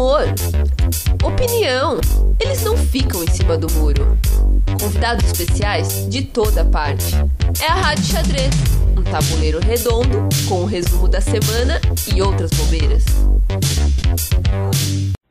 humor, opinião. Eles não ficam em cima do muro. Convidados especiais de toda parte. É a Rádio Xadrez, um tabuleiro redondo com o resumo da semana e outras bobeiras.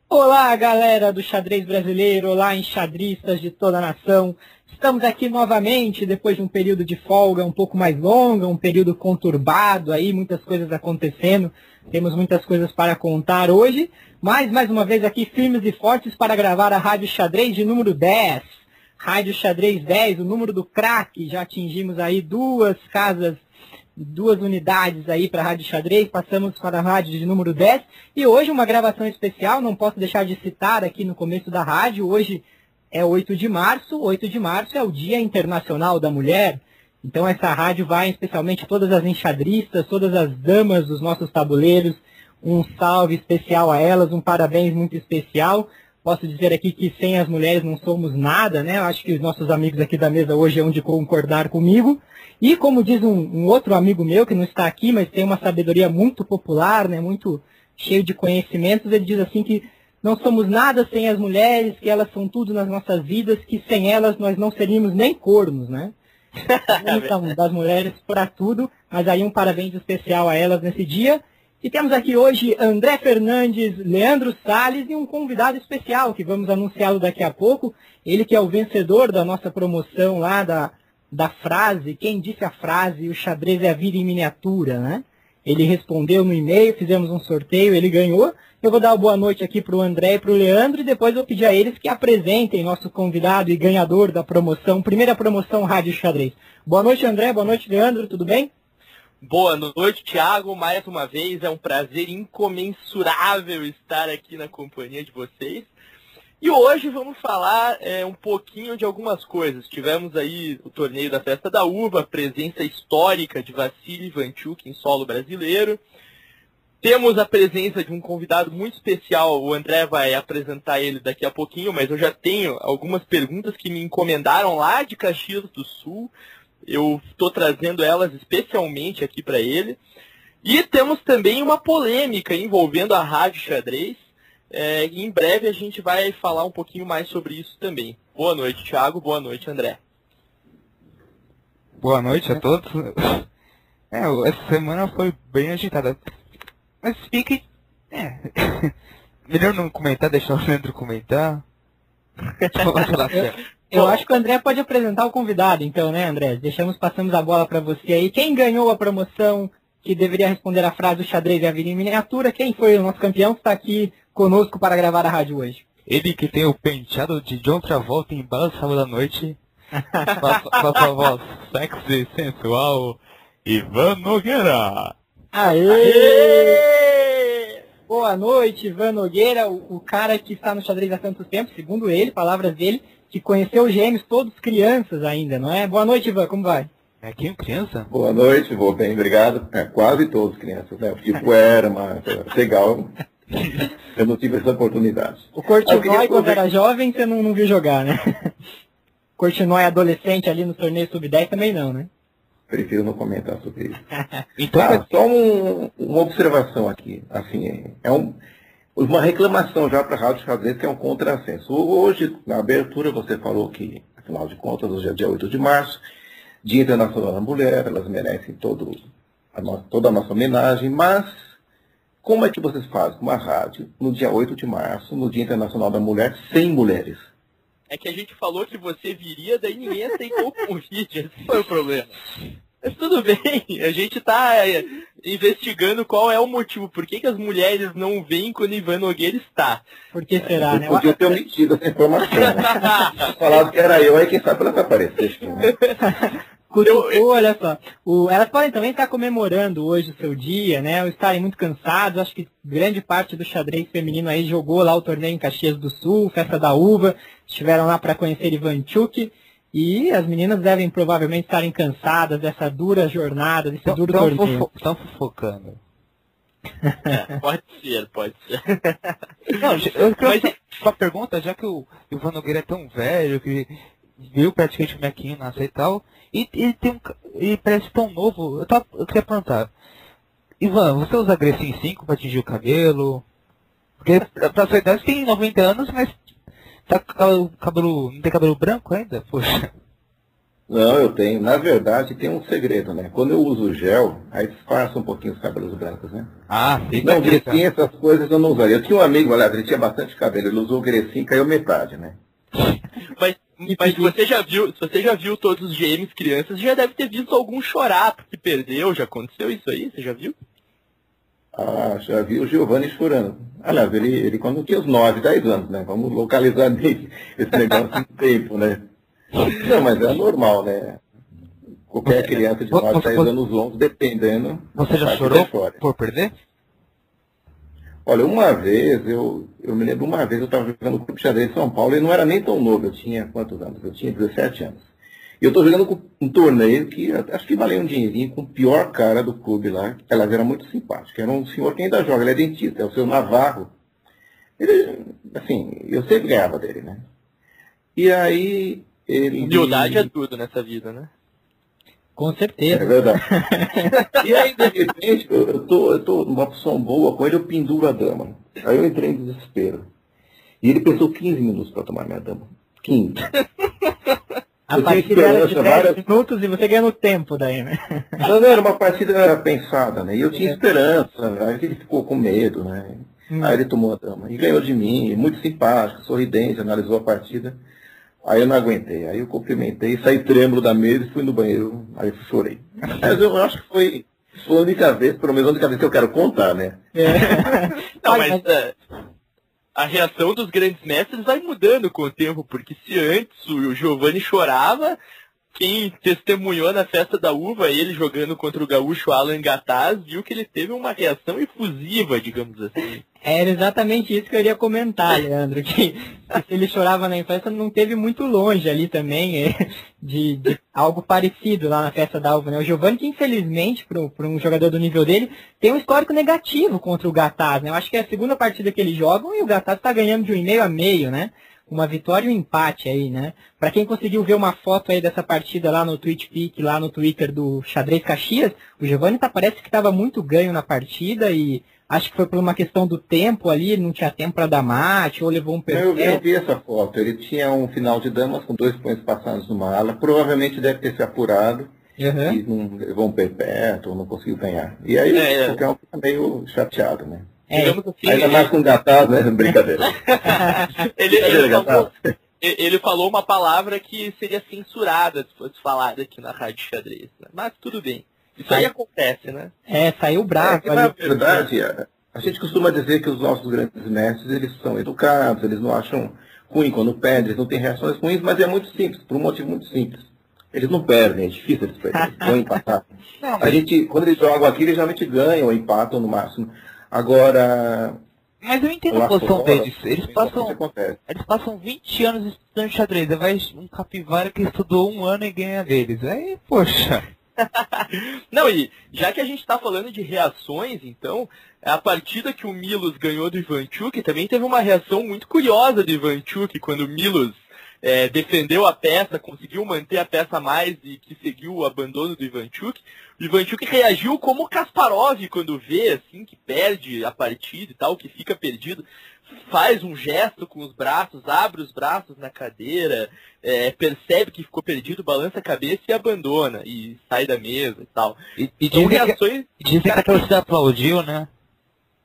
Olá, galera do xadrez brasileiro, olá, enxadristas de toda a nação. Estamos aqui novamente depois de um período de folga um pouco mais longo, um período conturbado aí, muitas coisas acontecendo. Temos muitas coisas para contar hoje, mas mais uma vez aqui firmes e fortes para gravar a Rádio Xadrez de número 10. Rádio Xadrez 10, o número do craque. Já atingimos aí duas casas, duas unidades aí para a Rádio Xadrez. Passamos para a rádio de número 10. E hoje uma gravação especial, não posso deixar de citar aqui no começo da rádio. Hoje é 8 de março. 8 de março é o Dia Internacional da Mulher. Então essa rádio vai especialmente todas as enxadristas, todas as damas dos nossos tabuleiros, um salve especial a elas, um parabéns muito especial. Posso dizer aqui que sem as mulheres não somos nada, né? Acho que os nossos amigos aqui da mesa hoje é de concordar comigo. E como diz um, um, outro amigo meu que não está aqui, mas tem uma sabedoria muito popular, né? Muito cheio de conhecimentos, ele diz assim que não somos nada sem as mulheres, que elas são tudo nas nossas vidas, que sem elas nós não seríamos nem cornos, né? Então, das mulheres para tudo, mas aí um parabéns especial a elas nesse dia. E temos aqui hoje André Fernandes, Leandro Sales e um convidado especial que vamos anunciá-lo daqui a pouco. Ele que é o vencedor da nossa promoção lá da, da frase, quem disse a frase, o xadrez é a vida em miniatura, né? Ele respondeu no e-mail, fizemos um sorteio, ele ganhou. Eu vou dar uma boa noite aqui para o André e para o Leandro e depois eu pedir a eles que apresentem nosso convidado e ganhador da promoção, primeira promoção Rádio Xadrez. Boa noite, André. Boa noite, Leandro. Tudo bem? Boa noite, Thiago. Mais uma vez, é um prazer incomensurável estar aqui na companhia de vocês. E hoje vamos falar é, um pouquinho de algumas coisas. Tivemos aí o torneio da Festa da Uva, presença histórica de Vassili Ivanchuk em solo brasileiro. Temos a presença de um convidado muito especial, o André vai apresentar ele daqui a pouquinho, mas eu já tenho algumas perguntas que me encomendaram lá de Caxias do Sul. Eu estou trazendo elas especialmente aqui para ele. E temos também uma polêmica envolvendo a Rádio Xadrez. É, e em breve a gente vai falar um pouquinho mais sobre isso também. Boa noite, Thiago. Boa noite, André. Boa noite a todos. É, essa semana foi bem agitada. Mas fique. É. Melhor não comentar, deixar o Leandro comentar. eu, eu acho que o André pode apresentar o convidado, então, né, André? Deixamos, passamos a bola para você aí. Quem ganhou a promoção que deveria responder a frase do xadrez e a vida em miniatura? Quem foi o nosso campeão que está aqui conosco para gravar a rádio hoje? Ele que tem o penteado de John Travolta em Bala Sábado da Noite. com a voz sexy e sensual, Ivan Nogueira. Aê! Aê! Boa noite, Ivan Nogueira, o, o, cara que está no xadrez há tanto tempo, segundo ele, palavras dele, que conheceu os gêmeos todos crianças ainda, não é? Boa noite, Ivan, como vai? É quem criança? Boa noite, vou bem, obrigado. É, quase todos crianças, né? Tipo era, mas legal. Eu não tive essa oportunidade. O Cortinói, quando era jovem, você não, não viu jogar, né? Cortinói adolescente ali no torneio sub-10 também não, né? Prefiro não comentar sobre isso. então, ah, só um, uma observação aqui. Assim, é um, uma reclamação já para a Rádio Xadrez, que é um contrassenso. Hoje, na abertura, você falou que, afinal de contas, hoje é dia 8 de março, Dia Internacional da Mulher, elas merecem todo a nossa, toda a nossa homenagem, mas como é que vocês fazem uma rádio no dia 8 de março, no Dia Internacional da Mulher, sem mulheres? É que a gente falou que você viria, daí ninguém aceitou o convite. Esse foi o problema. Mas tudo bem, a gente está é, investigando qual é o motivo. Por que, que as mulheres não vêm quando Ivan Nogueira está? Por que será, eu né? Podia ter omitido essa informação. Né? Falado que era eu, aí quem sabe ela vai aparecer. Cutucou, eu, olha só. O, elas podem também estar comemorando hoje o seu dia, né? Ou estarem muito cansados. Acho que grande parte do xadrez feminino aí jogou lá o torneio em Caxias do Sul, Festa da Uva. Estiveram lá para conhecer Ivan Chuk. E as meninas devem provavelmente estarem cansadas dessa dura jornada, desse duro tão torneio. Estão fofocando. É, pode ser, pode ser. Não, eu quero Mas... uma pergunta, já que o Ivan Nogueira é tão velho, que viu praticamente o Mequinho nascer e tal, e ele tem um. ele parece tão novo. Eu, tava, eu queria perguntar. Ivan, você usa Grecin 5 para atingir o cabelo? Porque pra sua idade tem 90 anos, mas tá com cabelo, não tem cabelo branco ainda? Poxa. Não, eu tenho. Na verdade, tem um segredo, né? Quando eu uso gel, aí disfarça um pouquinho os cabelos brancos, né? Ah, fica Não, Grecin, essas coisas eu não usaria. Eu tinha um amigo, aliás, ele tinha bastante cabelo, ele usou o Grecin, caiu metade, né? Mas, mas você já viu, se você já viu todos os GMs crianças, já deve ter visto algum chorar porque perdeu, já aconteceu isso aí? Você já viu? Ah, já vi o Giovanni chorando. Aliás, ele, ele quando tinha os 9, 10 anos, né? Vamos localizar bem esse negócio em tempo, né? Não, mas é normal, né? Qualquer criança de 9, 10 anos longos, dependendo. Você já chorou por perder? Olha, uma vez, eu, eu me lembro uma vez, eu estava jogando o Clube Xadrez em São Paulo e não era nem tão novo, eu tinha quantos anos? Eu tinha 17 anos. E eu estou jogando com um torneio que acho que valia um dinheirinho com o pior cara do clube lá. Ela era muito simpática. Era um senhor que ainda joga, ele é dentista, é o seu Navarro. Ele, assim, eu sempre ganhava dele, né? E aí ele. Humildade é tudo nessa vida, né? Com certeza. É verdade. e aí, de repente, eu tô, eu tô numa posição boa com ele, eu penduro a dama. Aí eu entrei em desespero. E ele pensou 15 minutos para tomar minha dama. 15. A eu partida era de 10 várias... minutos e você ganha no tempo daí, né? Não, não, era uma partida pensada, né? E eu tinha é. esperança, aí ele ficou com medo, né? Hum. Aí ele tomou a dama. E ganhou de mim, muito simpático, sorridente, analisou a partida. Aí eu não aguentei. Aí eu cumprimentei, saí trêmulo da mesa e fui no banheiro. Aí eu chorei. Mas eu acho que foi, foi a única vez, pelo menos a única vez que eu quero contar, né? É. não, mas uh, a reação dos grandes mestres vai mudando com o tempo, porque se antes o Giovanni chorava, quem testemunhou na festa da uva, ele jogando contra o gaúcho Alan Gataz, viu que ele teve uma reação efusiva, digamos assim. Era exatamente isso que eu iria comentar, Leandro, que, se ele chorava na festa não teve muito longe ali também é, de, de, algo parecido lá na festa da uva. Né? O Giovanni, que infelizmente, para um jogador do nível dele, tem um histórico negativo contra o Gataz. Né? Eu acho que é a segunda partida que eles jogam e o Gataz está ganhando de um e meio a meio, né? Uma vitória e um empate aí, né? Para quem conseguiu ver uma foto aí dessa partida lá no Twitch Peak, lá no Twitter do Xadrez Caxias, o Giovanni tá, parece que estava muito ganho na partida e acho que foi por uma questão do tempo ali, não tinha tempo para dar mate, ou levou um perfeito. Eu, eu vi essa foto, ele tinha um final de damas com dois pontos passados numa ala, provavelmente deve ter se apurado. Uhum. E não levou um perpétuo, não conseguiu ganhar. E aí é, o Cacau fica meio chateado, né? É, assim, Ainda mais com gatado, né? Brincadeira. ele, ele, falou, ele, falou, uma palavra que seria censurada se fosse falada aqui na Rádio Xadrez. Né? Mas tudo bem. Isso aí acontece, né? É, saiu bravo. É, na verdade, a gente costuma dizer que os nossos grandes mestres, eles são educados, eles não acham ruim quando perdem, eles não têm reações ruins, mas é muito simples, por um motivo muito simples. Eles não perdem, é difícil eles perderem, vão empatar. Não, mas... A gente, quando eles jogam aqui, eles geralmente ganham ou empatam no máximo. Agora. Mas eu entendo a posição deles. Eles passam, eles passam 20 anos estudando xadrez. Vai um capivara que estudou um ano e ganha deles. Aí, poxa. Não, e já que a gente está falando de reações, então, a partida que o Milos ganhou do Ivanchuk também teve uma reação muito curiosa do Ivanchuk quando o Milos é, defendeu a peça, conseguiu manter a peça mais e que seguiu o abandono do Ivanchuk. Ivanchuk reagiu como o Kasparov quando vê assim que perde a partida e tal, que fica perdido, faz um gesto com os braços, abre os braços na cadeira, é, percebe que ficou perdido, balança a cabeça e abandona e sai da mesa e tal. E, e dizem, reações... que, dizem que a torcida aplaudiu, né?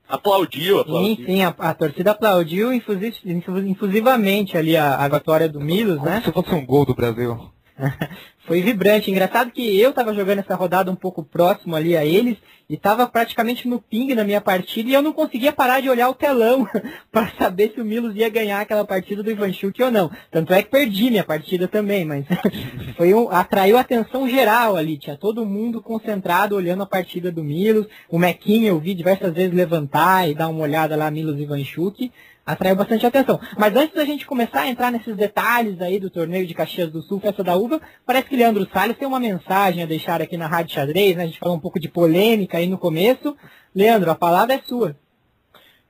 Aplaudiu, aplaudiu. Sim, sim, a, a torcida aplaudiu infusivamente ali a, a vitória do Milos, né? se fosse um gol do Brasil. Foi vibrante. Engraçado que eu estava jogando essa rodada um pouco próximo ali a eles e estava praticamente no ping na minha partida e eu não conseguia parar de olhar o telão para saber se o Milos ia ganhar aquela partida do Ivanchuk ou não. Tanto é que perdi minha partida também, mas foi um, atraiu atenção geral ali. Tinha todo mundo concentrado olhando a partida do Milos. O Mequinha eu vi diversas vezes levantar e dar uma olhada lá Milos Ivanchuk atraiu bastante atenção. Mas antes da gente começar a entrar nesses detalhes aí do torneio de Caxias do Sul, Festa da Uva, parece que Leandro Salles tem uma mensagem a deixar aqui na Rádio Xadrez, né? A gente falou um pouco de polêmica aí no começo. Leandro, a palavra é sua.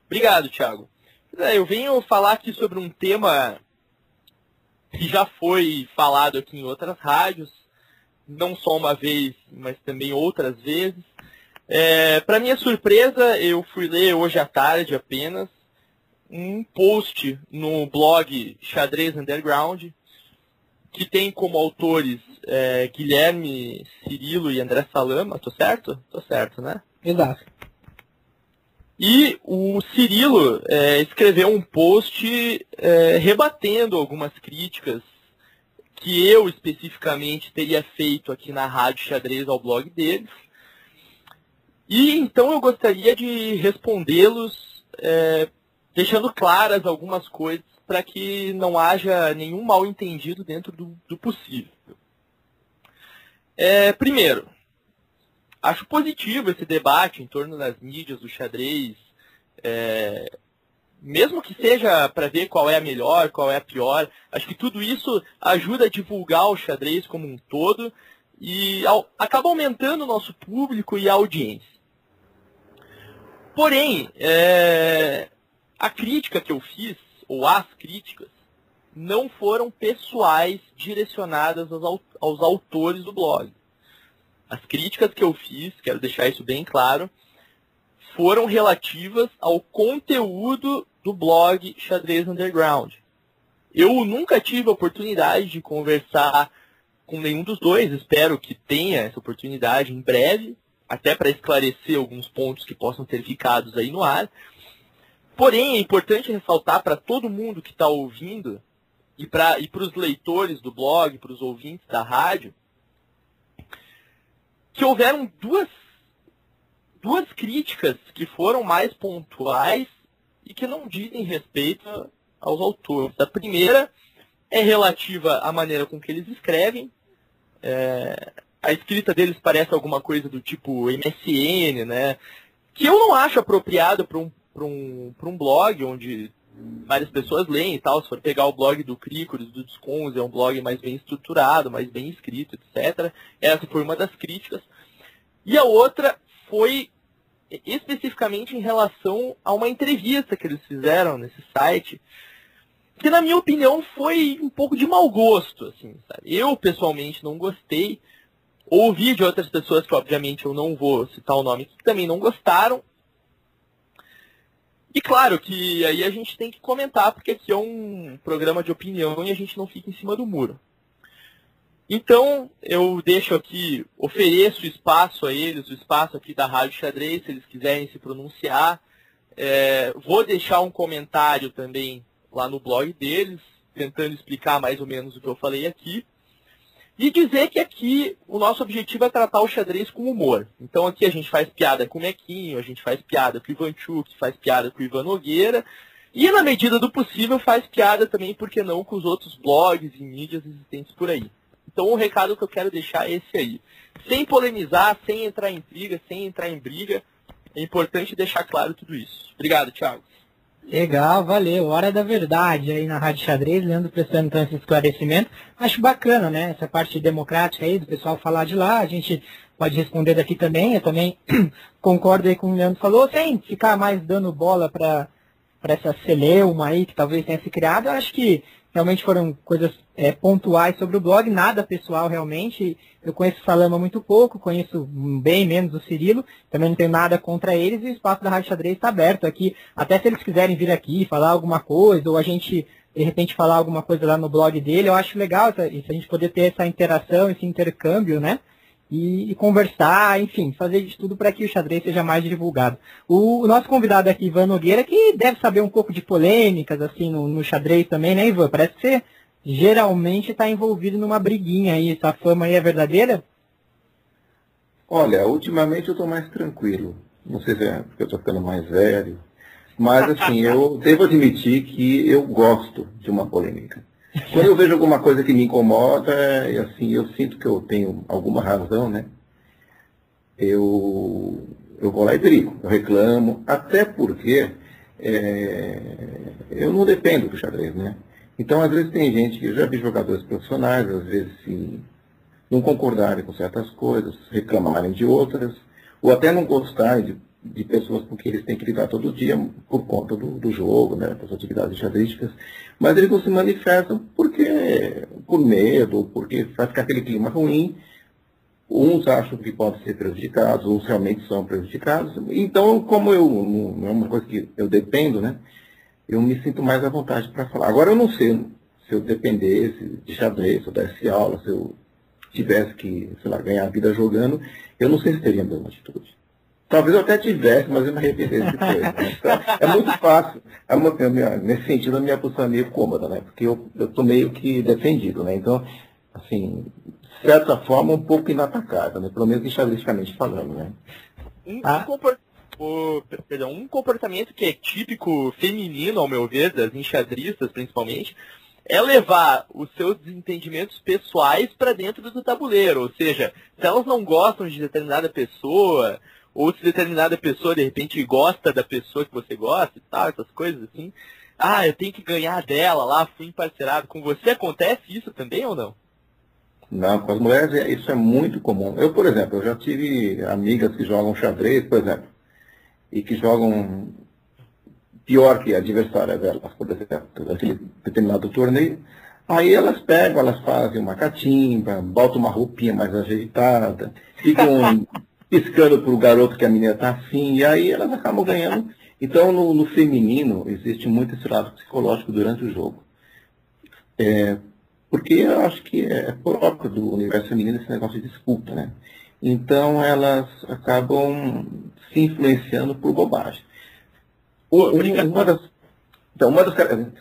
Obrigado, Thiago. É, eu venho falar aqui sobre um tema que já foi falado aqui em outras rádios, não só uma vez, mas também outras vezes. É, Para minha surpresa, eu fui ler hoje à tarde apenas um post no blog Xadrez Underground, que tem como autores é, Guilherme Cirilo e André Salama, tô certo? Tô certo, né? Exato. E o Cirilo é, escreveu um post é, rebatendo algumas críticas que eu especificamente teria feito aqui na Rádio Xadrez ao blog deles. E então eu gostaria de respondê-los é, deixando claras algumas coisas para que não haja nenhum mal entendido dentro do, do possível. É, primeiro, acho positivo esse debate em torno das mídias do xadrez, é, mesmo que seja para ver qual é a melhor, qual é a pior, acho que tudo isso ajuda a divulgar o xadrez como um todo e ao, acaba aumentando o nosso público e a audiência. Porém, é, a crítica que eu fiz, ou as críticas, não foram pessoais direcionadas aos, aos autores do blog. As críticas que eu fiz, quero deixar isso bem claro, foram relativas ao conteúdo do blog Xadrez Underground. Eu nunca tive a oportunidade de conversar com nenhum dos dois, espero que tenha essa oportunidade em breve, até para esclarecer alguns pontos que possam ter ficado aí no ar. Porém, é importante ressaltar para todo mundo que está ouvindo e para e os leitores do blog, para os ouvintes da rádio, que houveram duas, duas críticas que foram mais pontuais e que não dizem respeito aos autores. A primeira é relativa à maneira com que eles escrevem. É, a escrita deles parece alguma coisa do tipo MSN, né? Que eu não acho apropriado para um, um, um blog onde várias pessoas leem e tal. Se for pegar o blog do Crícolis, do Descons, é um blog mais bem estruturado, mais bem escrito, etc. Essa foi uma das críticas. E a outra foi especificamente em relação a uma entrevista que eles fizeram nesse site, que na minha opinião foi um pouco de mau gosto, assim, sabe? Eu pessoalmente não gostei. Ouvi de outras pessoas que obviamente eu não vou citar o nome, que também não gostaram, e claro que aí a gente tem que comentar, porque aqui é um programa de opinião e a gente não fica em cima do muro. Então, eu deixo aqui, ofereço espaço a eles, o espaço aqui da Rádio Xadrez, se eles quiserem se pronunciar. É, vou deixar um comentário também lá no blog deles, tentando explicar mais ou menos o que eu falei aqui. E dizer que aqui o nosso objetivo é tratar o xadrez com humor. Então aqui a gente faz piada com o Mequinho, a gente faz piada com o Ivan Chuk, faz piada com o Ivan Nogueira. E na medida do possível faz piada também, por que não, com os outros blogs e mídias existentes por aí. Então o recado que eu quero deixar é esse aí. Sem polemizar, sem entrar em briga, sem entrar em briga, é importante deixar claro tudo isso. Obrigado, Thiago. Legal, valeu. Hora da verdade aí na Rádio Xadrez, Leandro prestando então esse esclarecimento. Acho bacana, né? Essa parte democrática aí do pessoal falar de lá, a gente pode responder daqui também. Eu também concordo aí com o Leandro falou, sem ficar mais dando bola para essa celeuma aí que talvez tenha se criado. Eu acho que realmente foram coisas é, pontuais sobre o blog, nada pessoal realmente. Eu conheço o Salama muito pouco, conheço bem menos o Cirilo, também não tenho nada contra eles e o espaço da Rádio Xadrez está aberto aqui. Até se eles quiserem vir aqui falar alguma coisa, ou a gente de repente falar alguma coisa lá no blog dele, eu acho legal isso, a gente poder ter essa interação, esse intercâmbio, né? e, e, conversar, enfim, fazer de tudo para que o xadrez seja mais divulgado. O, o, nosso convidado aqui, Ivan Nogueira, que deve saber um pouco de polêmicas assim no, no xadrez também, né, Ivan? Parece que geralmente está envolvido numa briguinha aí. Essa fama aí é verdadeira? Olha, ultimamente eu estou mais tranquilo. Não sei se é porque eu estou ficando mais velho. Mas assim, eu devo admitir que eu gosto de uma polêmica. Quando eu vejo alguma coisa que me incomoda, e assim, eu sinto que eu tenho alguma razão, né? Eu, eu vou lá e brigo, eu reclamo, até porque é, eu não dependo do xadrez, né? Então, às vezes tem gente que já vi jogadores profissionais, às vezes não concordarem com certas coisas, reclamarem de outras, ou até não gostarem de de pessoas com eles têm que lidar todo dia por conta do, do jogo, né, das atividades xadrísticas, mas eles não se manifestam porque por medo, porque vai ficar aquele clima ruim. Uns acham que podem ser prejudicados, uns realmente são prejudicados. Então, como eu não é uma coisa que eu dependo, né? Eu me sinto mais à vontade para falar. Agora eu não sei se eu dependesse de xadrez, se eu desse aula, se eu tivesse que, sei lá, ganhar a vida jogando, eu não sei se teria a mesma atitude. Talvez eu até tivesse, mas eu me arrependesse depois. Né? Então, é muito fácil. É uma, é nesse sentido, a minha posição é meio cômoda, né? Porque eu estou meio que defendido, né? Então, assim, de certa forma, um pouco inatacável, né? Pelo menos estatisticamente falando, né? Um, ah. Um, perdão, um comportamento que é típico feminino, ao meu ver, das enxadristas principalmente, é levar os seus desentendimentos pessoais para dentro do tabuleiro. Ou seja, se elas não gostam de determinada pessoa, ou se determinada pessoa de repente gosta da pessoa que você gosta e tal, essas coisas assim. Ah, eu tenho que ganhar dela lá, fui emparcerado. Com você acontece isso também ou não? Não, com as mulheres é, isso é muito comum. Eu, por exemplo, eu já tive amigas que jogam xadrez, por exemplo, e que jogam pior que a adversária delas, por exemplo, aquele determinado torneio. Aí elas pegam, elas fazem uma catimba, botam uma roupinha mais ajeitada, ficam piscando para o garoto que a menina está afim, e aí elas acabam ganhando. Então, no, no, feminino, existe muito esse lado psicológico durante o jogo. É, porque eu acho que é próprio do universo feminino esse negócio de disputa, né? Então, elas acabam se influenciando por bobagem. Uma das, então, uma das,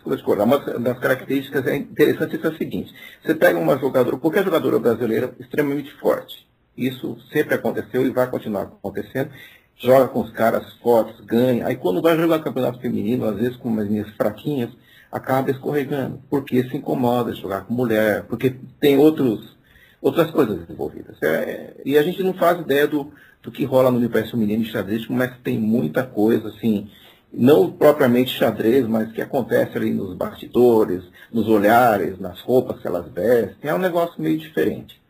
uma das características é interessante é o seguinte. Você pega uma jogadora, qualquer jogadora brasileira extremamente forte, isso sempre aconteceu e vai continuar acontecendo. Joga com os caras fortes, ganha. Aí quando vai jogar campeonato feminino, às vezes com umas linhas fraquinhas, acaba escorregando. Porque se incomoda de jogar com mulher, porque tem outros, outras coisas envolvidas. É, e a gente não faz ideia do, do que rola no universo feminino de xadrez, mas tem muita coisa, assim, não propriamente xadrez, mas que acontece ali nos bastidores, nos olhares, nas roupas que elas vestem. É um negócio meio diferente.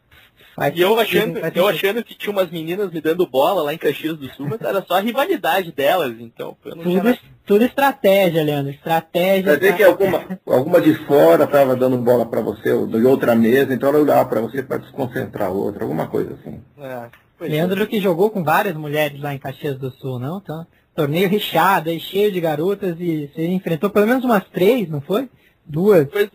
Faz e eu achando, eu achando que tinha umas meninas me dando bola lá em Caxias do Sul, mas era só a rivalidade delas, então. tudo, tudo estratégia, Leandro. Estratégia. Quer dizer que alguma, alguma de fora estava dando bola para você, ou de outra mesa, então ela olhava para você para desconcentrar outra, alguma coisa assim. É, Leandro é. que jogou com várias mulheres lá em Caxias do Sul, não? Então, torneio recheado, aí, cheio de garotas, e você enfrentou pelo menos umas três, não foi? Duas. Pois,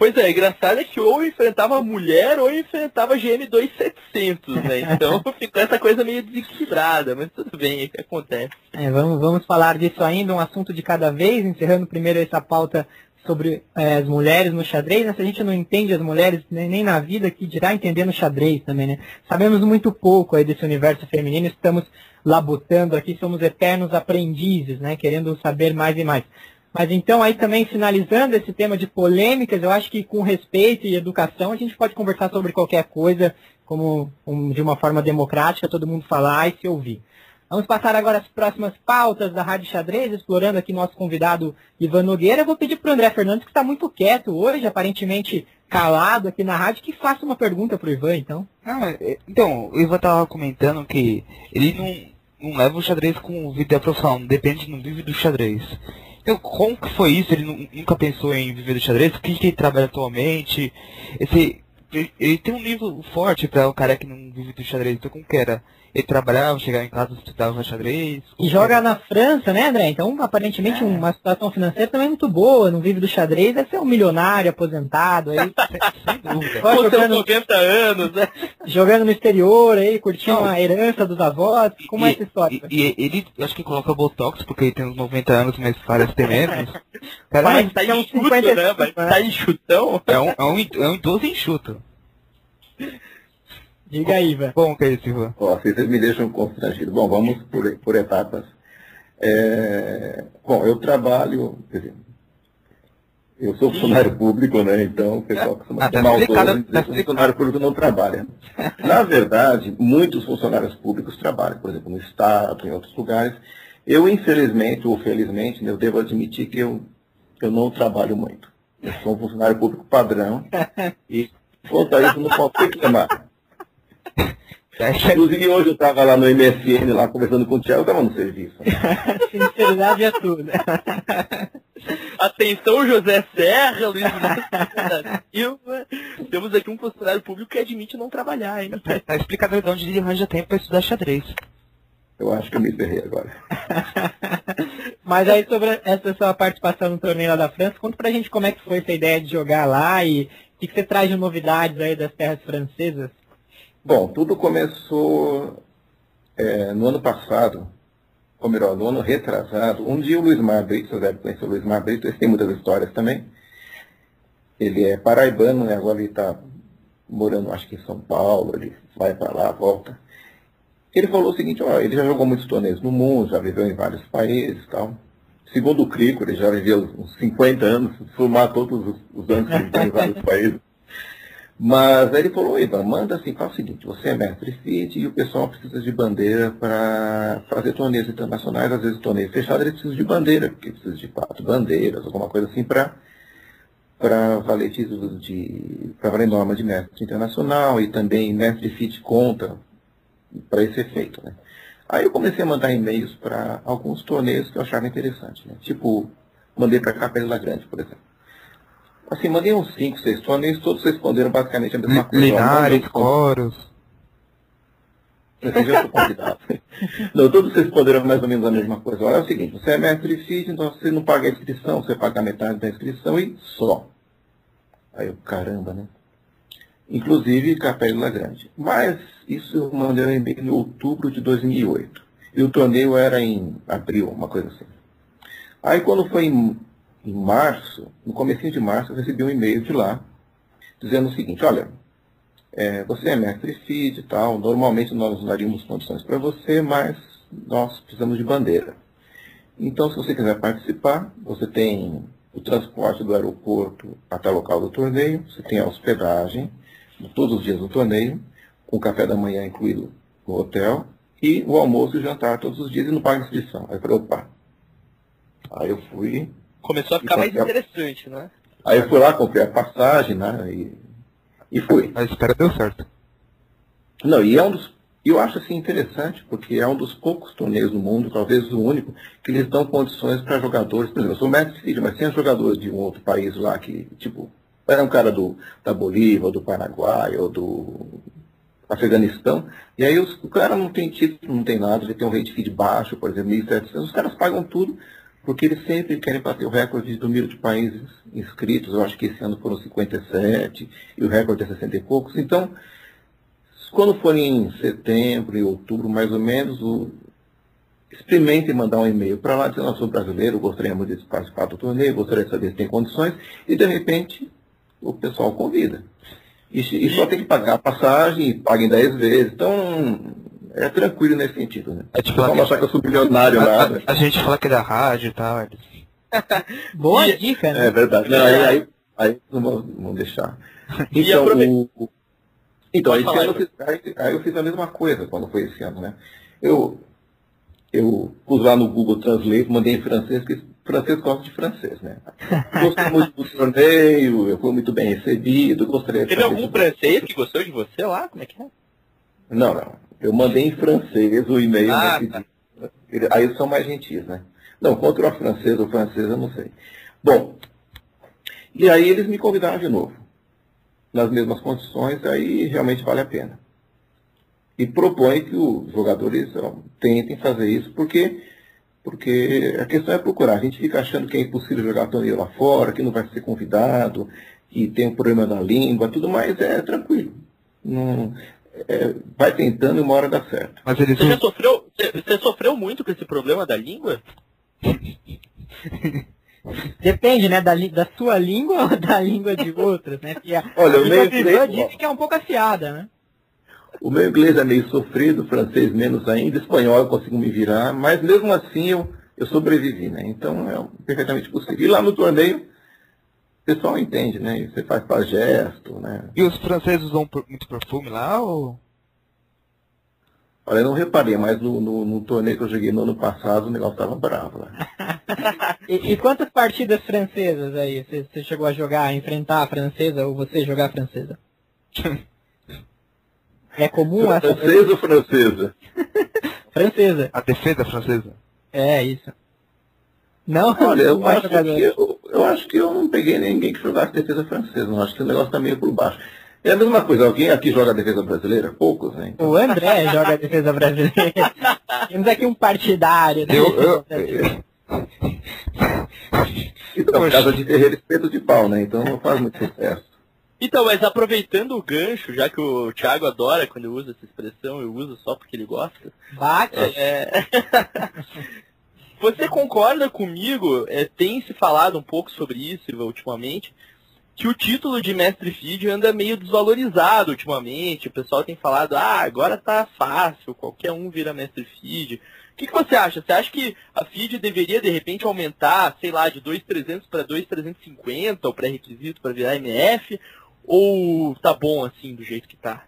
Pois é, engraçado é que ou enfrentava mulher ou enfrentava GM2700, né? Então ficou essa coisa meio desequilibrada, mas tudo bem, é que acontece. É, vamos, vamos falar disso ainda, um assunto de cada vez, encerrando primeiro essa pauta sobre é, as mulheres no xadrez, né? Se a gente não entende as mulheres nem, nem na vida, que dirá entender no xadrez também, né? Sabemos muito pouco aí desse universo feminino, estamos labutando aqui, somos eternos aprendizes, né? Querendo saber mais e mais. Mas então, aí também finalizando esse tema de polêmicas, eu acho que com respeito e educação a gente pode conversar sobre qualquer coisa, como um, de uma forma democrática, todo mundo falar e se ouvir. Vamos passar agora as próximas pautas da Rádio Xadrez, explorando aqui nosso convidado Ivan Nogueira. Eu vou pedir para o André Fernandes, que está muito quieto hoje, aparentemente calado aqui na rádio, que faça uma pergunta para o Ivan, então. Ah, então, o Ivan estava comentando que ele não, não leva o xadrez com vida profissional, depende, não vive do xadrez. Então, como que foi isso? Ele nunca pensou em viver do xadrez? O que, que ele trabalha atualmente? Esse, ele tem um nível forte para o cara que não vive do xadrez. Então, como que era? Ele trabalhava, chegava em casa, estudava xadrez. E joga na França, né, André? Então, aparentemente, é. uma situação financeira também muito boa. Não vive do xadrez, deve ser um milionário aposentado aí. Sem dúvida. Com jogando, 90 anos, né? Jogando no exterior aí, curtindo a herança dos avós. Como é e, é essa história? E, e, ele, acho que coloca Botox, porque ele tem uns 90 anos, mas parece ter menos. Cara, mas tá enxuto, né? Mas tá enxutão. É um, é um, é um idoso enxuto. Diga aí, velho. Bom, que é isso, Ivan? Ó, vocês me deixam constrangido. Bom, vamos por, por etapas. É, bom, eu trabalho, quer dizer, eu sou funcionário público, né? Então o pessoal costuma ah, chamar tá funcionário público não trabalha. Na verdade, muitos funcionários públicos trabalham, por exemplo, no Estado, em outros lugares. Eu, infelizmente ou felizmente, eu devo admitir que eu, eu não trabalho muito. Eu sou um funcionário público padrão e quanto a isso não posso reclamar. Inclusive hoje eu estava lá no MSN, lá conversando com o Thiago, eu estava no serviço. Sinceridade é tudo. Atenção, José Serra, Luiz Silva. Temos aqui um funcionário público que admite não trabalhar, hein? Tá, tá explicado de onde ele arranja tempo para estudar xadrez. Eu acho que eu me ferrei agora. Mas aí sobre essa sua participação no torneio lá da França, conta pra gente como é que foi essa ideia de jogar lá e o que, que você traz de novidades aí das terras francesas. Bom, tudo começou é, no ano passado, ou melhor, no ano retrasado. Um dia o Luiz Mar Brito, você conhecer o Luiz Mar Brito, ele tem muitas histórias também. Ele é paraibano, né? agora ele está morando, acho que em São Paulo, ele vai para lá, volta. Ele falou o seguinte, ó, ele já jogou muitos torneios no mundo, já viveu em vários países tal. Segundo o Crico, ele já viveu uns 50 anos, formar todos os, os anos que ele tem em vários países. Mas aí ele falou, Ivan, manda assim, faz o seguinte, você é mestre FIT e o pessoal precisa de bandeira para fazer torneios internacionais, às vezes torneio fechado, eles precisam de bandeira, porque precisa de quatro bandeiras, alguma coisa assim, para para valer títulos de. para valer norma de mestre internacional e também mestre FIT conta para esse efeito. Né? Aí eu comecei a mandar e-mails para alguns torneios que eu achava interessante. Né? Tipo, mandei para Capela Grande, por exemplo. Assim, mandei uns 5, 6 torneios, todos responderam basicamente a mesma coisa. Linares, Coros. Você já foi convidado. não, todos responderam mais ou menos a mesma coisa. Olha, é o seguinte, você é mestre de FIT, então você não paga a inscrição, você paga metade da inscrição e só. Aí eu, caramba, né? Inclusive Capela Grande. Mas isso eu mandei um e-mail em outubro de 2008. E o torneio era em abril, uma coisa assim. Aí quando foi em, em março, no começo de março, eu recebi um e-mail de lá, dizendo o seguinte, olha, é, você é mestre FID e tal, normalmente nós daríamos condições para você, mas nós precisamos de bandeira. Então, se você quiser participar, você tem o transporte do aeroporto até o local do torneio, você tem a hospedagem todos os dias do torneio, com o café da manhã incluído no hotel, e o almoço e o jantar todos os dias e não paga inscrição. Aí eu falei, opa. Aí eu fui. Começou a ficar mais interessante, né? Aí eu fui lá, comprei a passagem, né? E, e fui. A espera deu certo. Não, e é um dos. Eu acho assim interessante, porque é um dos poucos torneios no mundo, talvez o único, que eles dão condições para jogadores. Por exemplo, eu sou mestre filho, mas tem jogadores de um outro país lá que, tipo, era um cara do, da Bolívia, do Paraguai, ou do Afeganistão, e aí os, o cara não tem título, não tem nada, ele tem um rate feed baixo, por exemplo, 1.700, os caras pagam tudo, porque eles sempre querem bater o recorde do número de países inscritos, eu acho que esse ano foram 57, e o recorde é 60 e poucos, então, quando for em setembro e outubro, mais ou menos, o, experimentem mandar um e-mail para lá dizendo, eu sou brasileiro, gostaria muito de participar do torneio, gostaria de saber se tem condições, e de repente o pessoal convida. E, e só tem que pagar a passagem, e paga em 10 vezes. Então, é tranquilo nesse sentido, né? É tipo, não que... achar que eu sou bilionário, a, nada. A, a, gente fala que é da rádio e tal. Boa e, dica, né? É verdade. Não, aí, aí, aí não vamos deixar. Então, o, então esse ano eu fiz, aí, aí eu fiz a mesma coisa quando foi esse ano, né? Eu, eu pus lá no Google Translate, mandei em francês, que francês gosta de francês, né? Gostei muito do torneio, eu fui muito bem recebido, gostaria de Teve algum francês que gostou de você lá? Como é que é? Não, não. Eu mandei em francês o e-mail. Ah, tá. Aí são mais gentis, né? Não, contra o francês ou francês eu não sei. Bom, e aí eles me convidaram de novo. Nas mesmas condições, aí realmente vale a pena. E propõe que os jogadores ó, tentem fazer isso, porque porque a questão é procurar. A gente fica achando que é impossível jogar torneio lá fora, que não vai ser convidado, que tem um problema da língua, tudo mais é tranquilo. Não, é, vai tentando e uma hora dá certo. Mas eles... Você já sofreu, você sofreu muito com esse problema da língua? Depende, né, da, da sua língua ou da língua de outros, né? Porque Olha, o meu inglês disse que é um pouco afiada, né? O meu inglês é meio sofrido, francês menos ainda, espanhol eu consigo me virar, mas mesmo assim eu, eu sobrevivi, né? Então é perfeitamente possível. E lá no torneio, o pessoal entende, né? Você faz para gesto, né? E os franceses usam muito perfume lá ou? Olha, eu não reparei, mas no, no, no, torneio que eu joguei no ano passado o negócio estava bravo. Né? e, e, quantas partidas francesas aí você, você chegou a jogar, enfrentar a francesa ou você jogar a francesa? É comum essa. Francesa ou francesa? francesa. A defesa francesa? É, isso. Não, Olha, eu acho, que eu, eu, acho que eu não peguei ninguém que jogasse defesa francesa. Não acho que o negócio tá meio por baixo. É a mesma coisa, alguém aqui joga defesa brasileira? Poucos, né? Então... O André joga defesa brasileira. Temos aqui um partidário. Né? Eu, eu. Então, casa de terreiro espeto de pau, né? Então não faz muito sucesso. Então, mas aproveitando o gancho, já que o Thiago adora quando eu uso essa expressão, eu uso só porque ele gosta. Bate! É... Você concorda comigo? É, tem se falado um pouco sobre isso ultimamente, que o título de mestre feed anda meio desvalorizado ultimamente. O pessoal tem falado, ah, agora tá fácil, qualquer um vira mestre feed. O que, que você acha? Você acha que a feed deveria de repente aumentar, sei lá, de 2.300 para 2.350 o pré-requisito para virar MF? Ou tá bom assim do jeito que tá?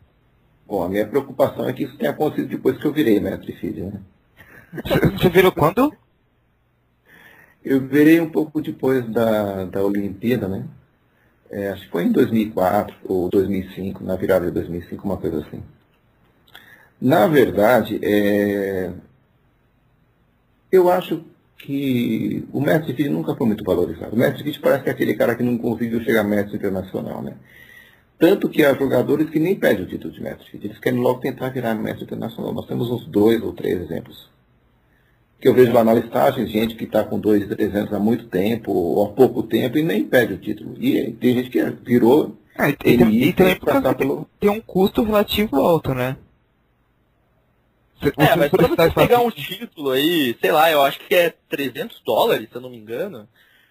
Bom, a minha preocupação é que isso tenha acontecido depois que eu virei mestre feed, né? Você virou quando? Eu virei um pouco depois da, da Olimpíada, né? É, acho que foi em 2004 ou 2005, na virada de 2005, uma coisa assim. Na verdade, é, eu acho que o mestre Fit nunca foi muito valorizado. O mestre Fit parece que é aquele cara que não conseguiu chegar mestre internacional, né? Tanto que há jogadores que nem pedem o título de mestre Fit, eles querem logo tentar virar mestre internacional. Nós temos uns dois ou três exemplos que eu vejo lá na listagem, gente que está com 2,300 há muito tempo, ou há pouco tempo, e nem pede o título. E tem gente que virou. É, e, tem, e também pelo... tem um custo relativo alto, né? É, mas pra você pegar um título aí, sei lá, eu acho que é 300 dólares, se eu não me engano.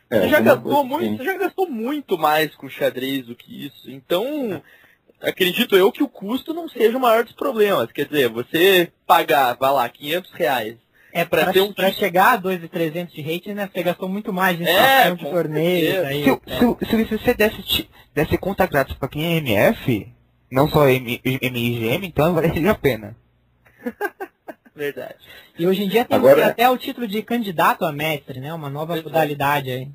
É, você, já gastou muito, você já gastou muito mais com xadrez do que isso. Então, acredito eu que o custo não seja o maior dos problemas. Quer dizer, você pagar, vai lá, 500 reais é, pra, pra, ter um... pra chegar a 2,300 de rating, né, você gastou muito mais em é, de torneio. Aí, se, é. se, se, você desse, desse conta grátis pra quem é MF, não só MIGM, então valeria a pena. Verdade. E hoje em dia tem Agora, até o título de candidato a mestre, né? Uma nova Verdade. modalidade aí.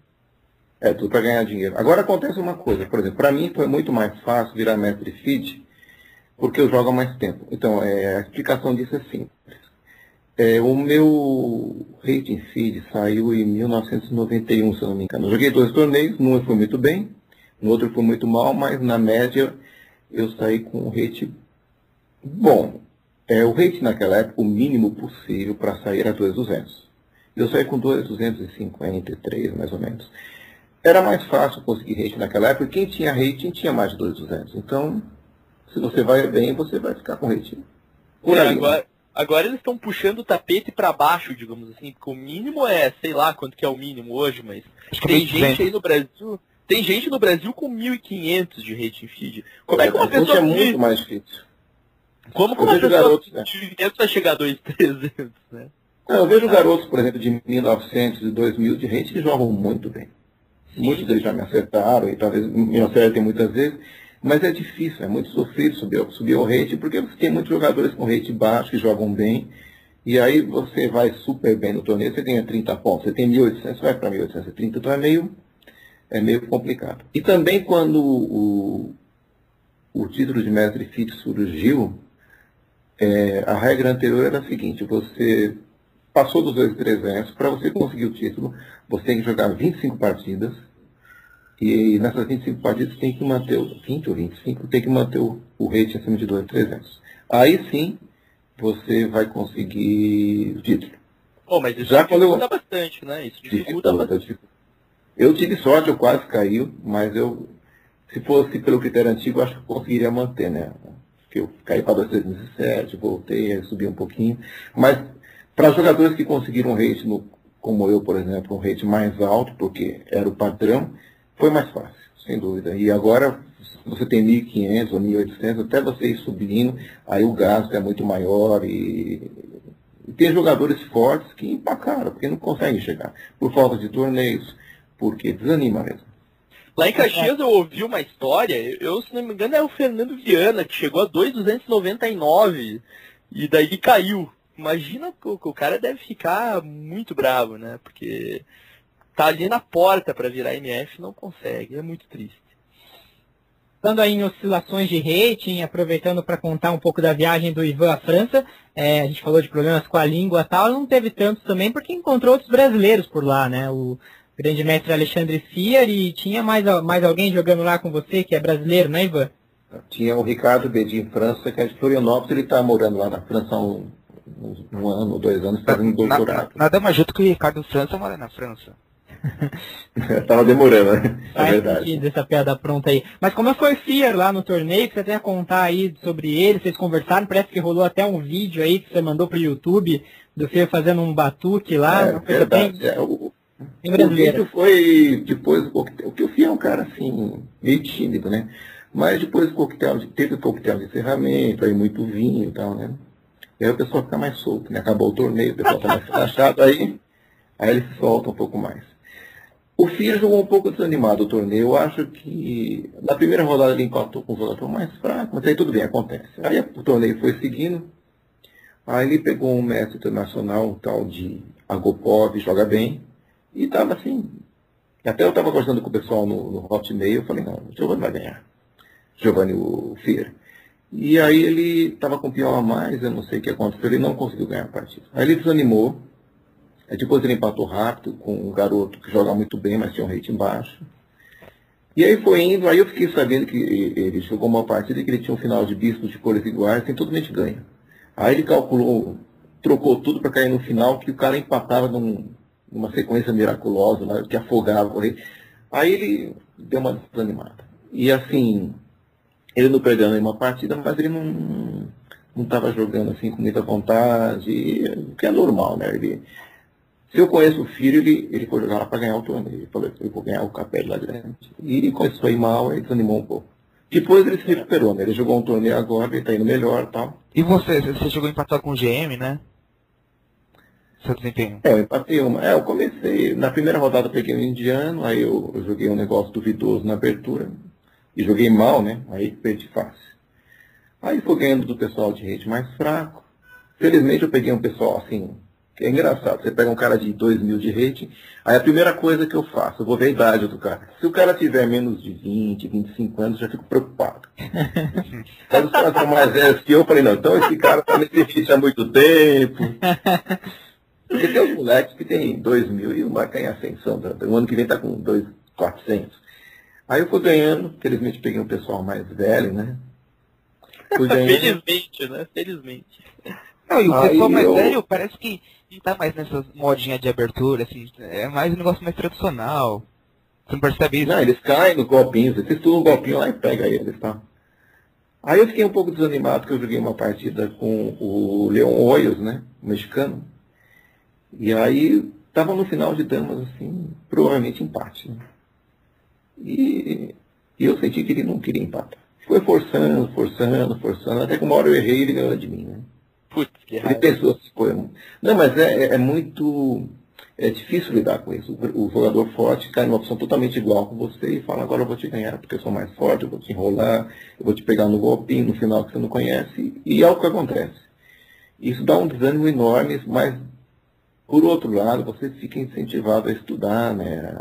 É, tudo para ganhar dinheiro. Agora acontece uma coisa, por exemplo, para mim foi muito mais fácil virar mestre feed porque eu jogo há mais tempo. Então, é, a explicação disso é simples. É, o meu rating feed saiu em 1991, se eu não me engano. Eu joguei dois torneios, num foi muito bem, no outro foi muito mal, mas na média eu saí com um rate bom. É, o rate naquela época, o mínimo possível para sair era 2,200. Eu saí com 2,253, mais ou menos. Era mais fácil conseguir rate naquela época, quem tinha rating tinha mais de 2,200. Então, se você vai bem, você vai ficar com rate por é, ali. Agora Agora eles estão puxando o tapete para baixo, digamos assim, porque o mínimo é, sei lá quanto que é o mínimo hoje, mas tem gente aí no Brasil, tem gente no Brasil com 1.500 de rating feed. Como é, é que uma pessoa é muito mais difícil. Como que uma pessoa garotos, né? de 500 vai chegar a 2.300, né? Não, eu vejo garotos, por exemplo, de 1900 e 2000 de rating que jogam muito bem. Sim. Muitos deles já me acertaram e talvez me acertem muitas vezes. Mas é difícil, é muito sofrido subir, subir o rate, porque você tem muitos jogadores com rate baixo que jogam bem, e aí você vai super bem no torneio, você ganha 30 pontos, você tem 1.800, vai para 1.830, então é meio, é meio complicado. E também quando o, o título de mestre fit surgiu, é, a regra anterior era a seguinte, você passou dos 2.300, para você conseguir o título, você tem que jogar 25 partidas, e nessas 25 partidas tem que manter, o 20 ou 25, tem que manter o, o rate acima de 2,300. Aí sim, você vai conseguir o título. Oh, mas isso Já dificulta eu... bastante, né? Isso dificulta, bastante. Eu tive sorte, eu quase caiu, mas eu, se fosse pelo critério antigo, acho que eu conseguiria manter, né? Porque eu caí para 2,307, voltei, subi um pouquinho. Mas para jogadores que conseguiram um rate, no, como eu, por exemplo, um rate mais alto, porque era o padrão, foi mais fácil, sem dúvida. E agora você tem 1.500 ou 1.800, até você ir subindo, aí o gasto é muito maior e, e tem jogadores fortes que empacaram, porque não conseguem chegar, por falta de torneios, porque desanima mesmo. Lá em Caxias eu ouvi uma história, eu, se não me engano, é o Fernando Viana, que chegou a 2,299 e daí caiu. Imagina que o cara deve ficar muito bravo, né? Porque tá ali na porta para virar MF não consegue. É muito triste. Estando aí em oscilações de rating, aproveitando para contar um pouco da viagem do Ivan à França, é, a gente falou de problemas com a língua e tal, não teve tantos também porque encontrou outros brasileiros por lá, né? O grande mestre Alexandre Fier e tinha mais, mais alguém jogando lá com você que é brasileiro, né, Ivan? Tinha o Ricardo Bedin França, que é de Florianópolis, ele está morando lá na França há um, um ano, dois anos, fazendo doutorado. Nada, nada mais junto que o Ricardo França mora na França. Tava demorando, né? É Faz verdade. sentido essa piada pronta aí. Mas como foi o Fier lá no torneio, que você tem a contar aí sobre ele, vocês conversaram, parece que rolou até um vídeo aí que você mandou pro YouTube do Fier fazendo um batuque lá. É, verdade. bem, É, o, bem o brasileira. vídeo foi depois do coquetel. O que o Fih é um cara assim, meio tímido, né? Mas depois do coquetel, teve o coquetel de encerramento, aí muito vinho e tal, né? E aí o pessoal fica mais solto, né? Acabou o torneio, o pessoal tá mais relaxado, aí, aí ele se solta um pouco mais. O Fih jogou um pouco desanimado o torneio. Eu acho que na primeira rodada ele empatou com o jogador mais fraco, mas aí tudo bem, acontece. Aí o torneio foi seguindo. Aí ele pegou um mestre internacional, um tal de Agopov, joga bem. E tava assim. Até eu tava conversando com o pessoal no, no Hotmail, eu falei, não, o Giovanni vai ganhar. Giovanni, o Fier. E aí ele tava com pior a mais, eu não sei o que aconteceu, ele não conseguiu ganhar a partida. Aí ele desanimou. Depois ele empatou rápido com um garoto que joga muito bem, mas tinha um rating baixo. E aí foi indo, aí eu fiquei sabendo que ele jogou uma partida que ele tinha um final de bispos de cores iguais, tem todo mundo ganha. Aí ele calculou, trocou tudo para cair no final, que o cara empatava num- numa sequência miraculosa, né, que afogava o rei. Aí ele deu uma desanimada. E assim, ele não perdeu nenhuma partida, mas ele não não estava jogando assim com muita vontade, o que é normal, né? Ele, se eu conheço o filho, ele, ele foi jogar lá para ganhar o torneio. Ele falou, eu vou ganhar o capel lá diante. E começou a ir mal, aí desanimou um pouco. Depois ele se recuperou, né? Ele jogou um torneio agora, ele está indo melhor e tal. E você, você chegou a empatar com o GM, né? Seu desempenho. É, eu empatei uma. É, eu comecei. Na primeira rodada eu peguei um indiano, aí eu, eu joguei um negócio duvidoso na abertura. E joguei mal, né? Aí perdi fácil. Aí fui ganhando do pessoal de rede mais fraco. Felizmente eu peguei um pessoal assim, que é engraçado. Você pega um cara de 2 mil de rating, aí a primeira coisa que eu faço, eu vou ver a idade do cara. Se o cara tiver menos de 20, 25 anos, eu já fico preocupado. Aí os caras são mais velhos que eu, eu falei, não, então esse cara tá nesse rating há muito tempo. Porque tem os moleques que tem 2 mil e o tá em ascensão. O ano que vem tá com 2.400. Aí eu fui ganhando, felizmente peguei um pessoal mais velho, né? Felizmente, né? Felizmente. Não, e o Aí pessoal mais eu- velho parece que não tá mais nessas modinhas de abertura, assim, é mais um negócio mais tradicional. Você não percebe isso? Não, eles caem nos golpinhos, eles estudam um golpinho lá e pega eles, tá? Aí eu fiquei um pouco desanimado porque eu joguei uma partida com o Leon Hoyos, né? O mexicano. E aí tava no final de damas, assim, provavelmente empate. Né? E, e eu senti que ele não queria empatar. Foi forçando, forçando, forçando, até que uma hora eu errei e ele ganhou de mim, né? Que pensou assim, pô, eu- não, mas é, é- é muito é difícil lidar com isso. O, jogador forte cai numa opção totalmente igual com você e fala, agora eu vou te ganhar, porque eu sou mais forte, eu vou te enrolar, eu vou te pegar no golpinho, no final que você não conhece, e é o que acontece. Isso dá um desânimo enorme, mas por outro lado, você fica incentivado a estudar, né?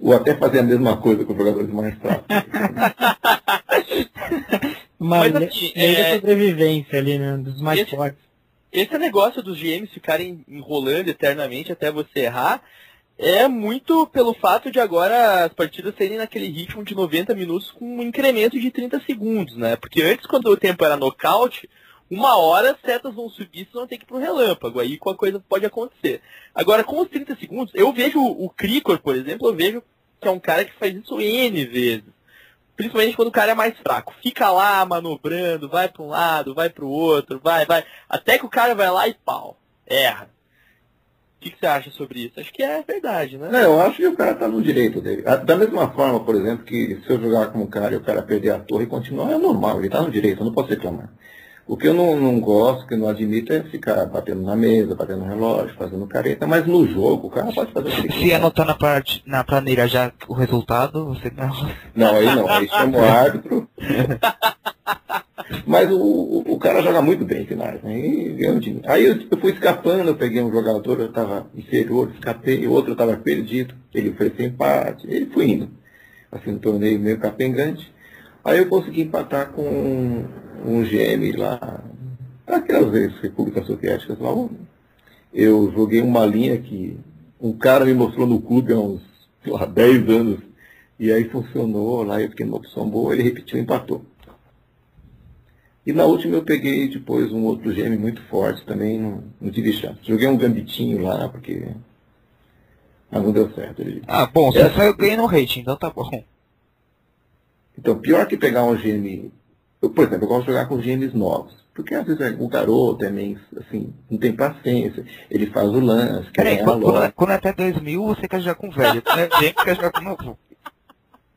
Ou até fazer a mesma coisa com os jogadores mais fracos. Mas, le- assim, lei da é- sobrevivência ali, né? Dos mais Esse- fortes. Esse negócio dos GMs ficarem enrolando eternamente até você errar é muito pelo fato de agora as partidas serem naquele ritmo de 90 minutos com um incremento de 30 segundos, né? Porque antes, quando o tempo era nocaute, uma hora as setas vão subir, senão tem que ir pro relâmpago. Aí qualquer coisa pode acontecer. Agora, com os 30 segundos, eu vejo o Cricor, por exemplo, eu vejo que é um cara que faz isso N vezes. Principalmente quando o cara é mais fraco. Fica lá manobrando, vai para um lado, vai para o outro, vai, vai. Até que o cara vai lá e pau. Erra. O que, que você acha sobre isso? Acho que é verdade, né? Não, eu acho que o cara está no direito dele. Ah, Da mesma forma, por exemplo, que se eu jogar com um cara e o cara perder a torre e continuar, é normal, ele está no direito, eu não posso reclamar. O que eu não, não gosto, que eu não admito, é ficar batendo na mesa, batendo no relógio, fazendo careta, mas no jogo o cara pode fazer o que ele Se quiser. anotar na, parte, na planeira já o resultado, você não. Não, aí não, aí chama o árbitro. Mas o, o, o cara joga muito bem em finais, né? E ganhou mim. Aí eu, eu fui escapando, eu peguei um jogador, eu estava inferior, escapei, o outro estava perdido, ele ofereceu empate, ele foi indo. Assim, no torneio meio capengante. Aí eu consegui empatar com um, um GM lá, aquelas vezes, repúblicas soviéticas lá. Eu joguei uma linha que um cara me mostrou no clube há uns, lá, 10 anos. E aí funcionou lá, eu fiquei numa opção boa, ele repetiu e empatou. E na última eu peguei depois um outro gêmeo muito forte também, não, não tive chance. Joguei um gambitinho lá, porque. Mas não deu certo. Ele... Ah, bom, você saiu ganhando rating, então tá bom. Então, pior que pegar um gêmeo. Eu, por exemplo, eu gosto de jogar com gêmeos novos. Porque às vezes o garoto é meio, assim, não tem paciência. Ele faz o lance, Peraí, quando, quando, é até 2000 você quer jogar com velho. Quando é gente quer jogar com novo.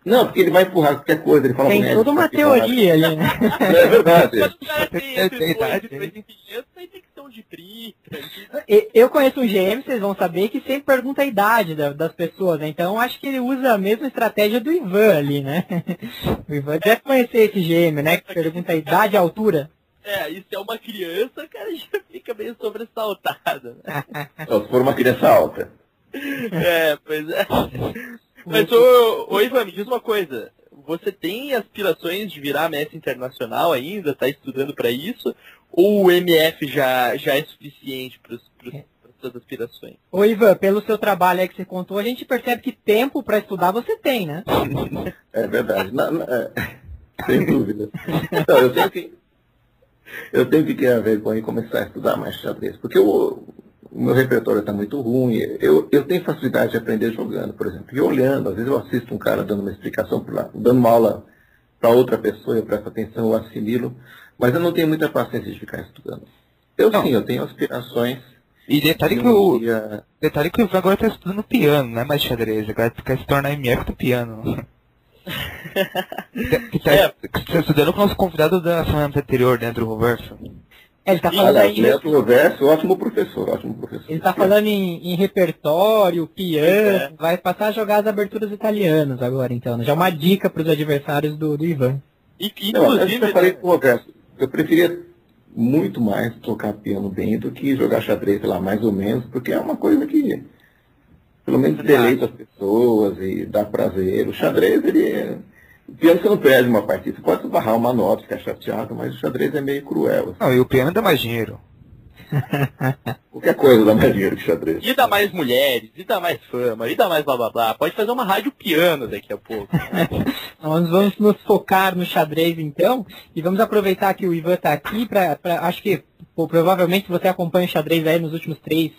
Não, porque ele vai empurrar qualquer coisa, ele fala Tem toda uma teoria ali, né? É verdade. Quando o cara tem esse idade, aí tem que ser um de 30. Eu conheço um GM, vocês vão saber, que sempre pergunta a idade das pessoas, né? Então acho que ele usa a mesma estratégia do Ivan ali, né? O Ivan deve conhecer esse GM, né? Que pergunta a idade e a altura. É, e se é uma criança, o cara já fica meio sobressaltado. Né? Se for uma criança alta. É, pois é. Mas, ô, ô Ivan, me diz uma coisa. Você tem aspirações de virar mestre internacional ainda? Está estudando para isso? Ou o MF já, já é suficiente para as suas aspirações? Ô Ivan, pelo seu trabalho aí que você contou, a gente percebe que tempo para estudar você tem, né? É verdade. Não, não, é, sem dúvida. Então, eu tenho que, eu tenho que ter a vergonha e começar a estudar mais xadrez. Porque o, o meu repertório está muito ruim. Eu, eu tenho facilidade de aprender jogando, por exemplo. E olhando, às vezes eu assisto um cara dando uma explicação, lá, dando uma aula para outra pessoa, eu presto atenção, eu assimilo, mas eu não tenho muita paciência de ficar estudando. Eu não. sim, eu tenho aspirações. E detalhe que, o, dia... detalhe que o Ivan agora está estudando piano, não é mais xadrez, agora quer se tornar MF do piano. que tá, é. Você estudando com os convidados da semana anterior, dentro do Roverso. É, ele está falando aí. Neto Verso, ótimo professor, ótimo professor. Ele está falando em, em, repertório, piano, é. vai passar a jogar as aberturas italianas agora, então. Né? Já uma dica para os adversários do, do Ivan. E, inclusive, Não, eu falei com o Roberto, eu preferia muito mais tocar piano bem do que jogar xadrez lá, mais ou menos, porque é uma coisa que pelo menos deleita as pessoas e dá prazer. O xadrez, ele é o piano você não perde uma partida. Você pode barrar uma nota, ficar chateado, mas o xadrez é meio cruel. Assim. Não, e o piano dá mais dinheiro. Qualquer coisa dá mais dinheiro que xadrez. E dá mais mulheres, e dá mais fama, e dá mais blá blá blá. Pode fazer uma rádio piano daqui a pouco. Nós vamos nos focar no xadrez então, e vamos aproveitar que o Ivan está aqui para. Acho que pô, provavelmente você acompanha o xadrez aí nos últimos três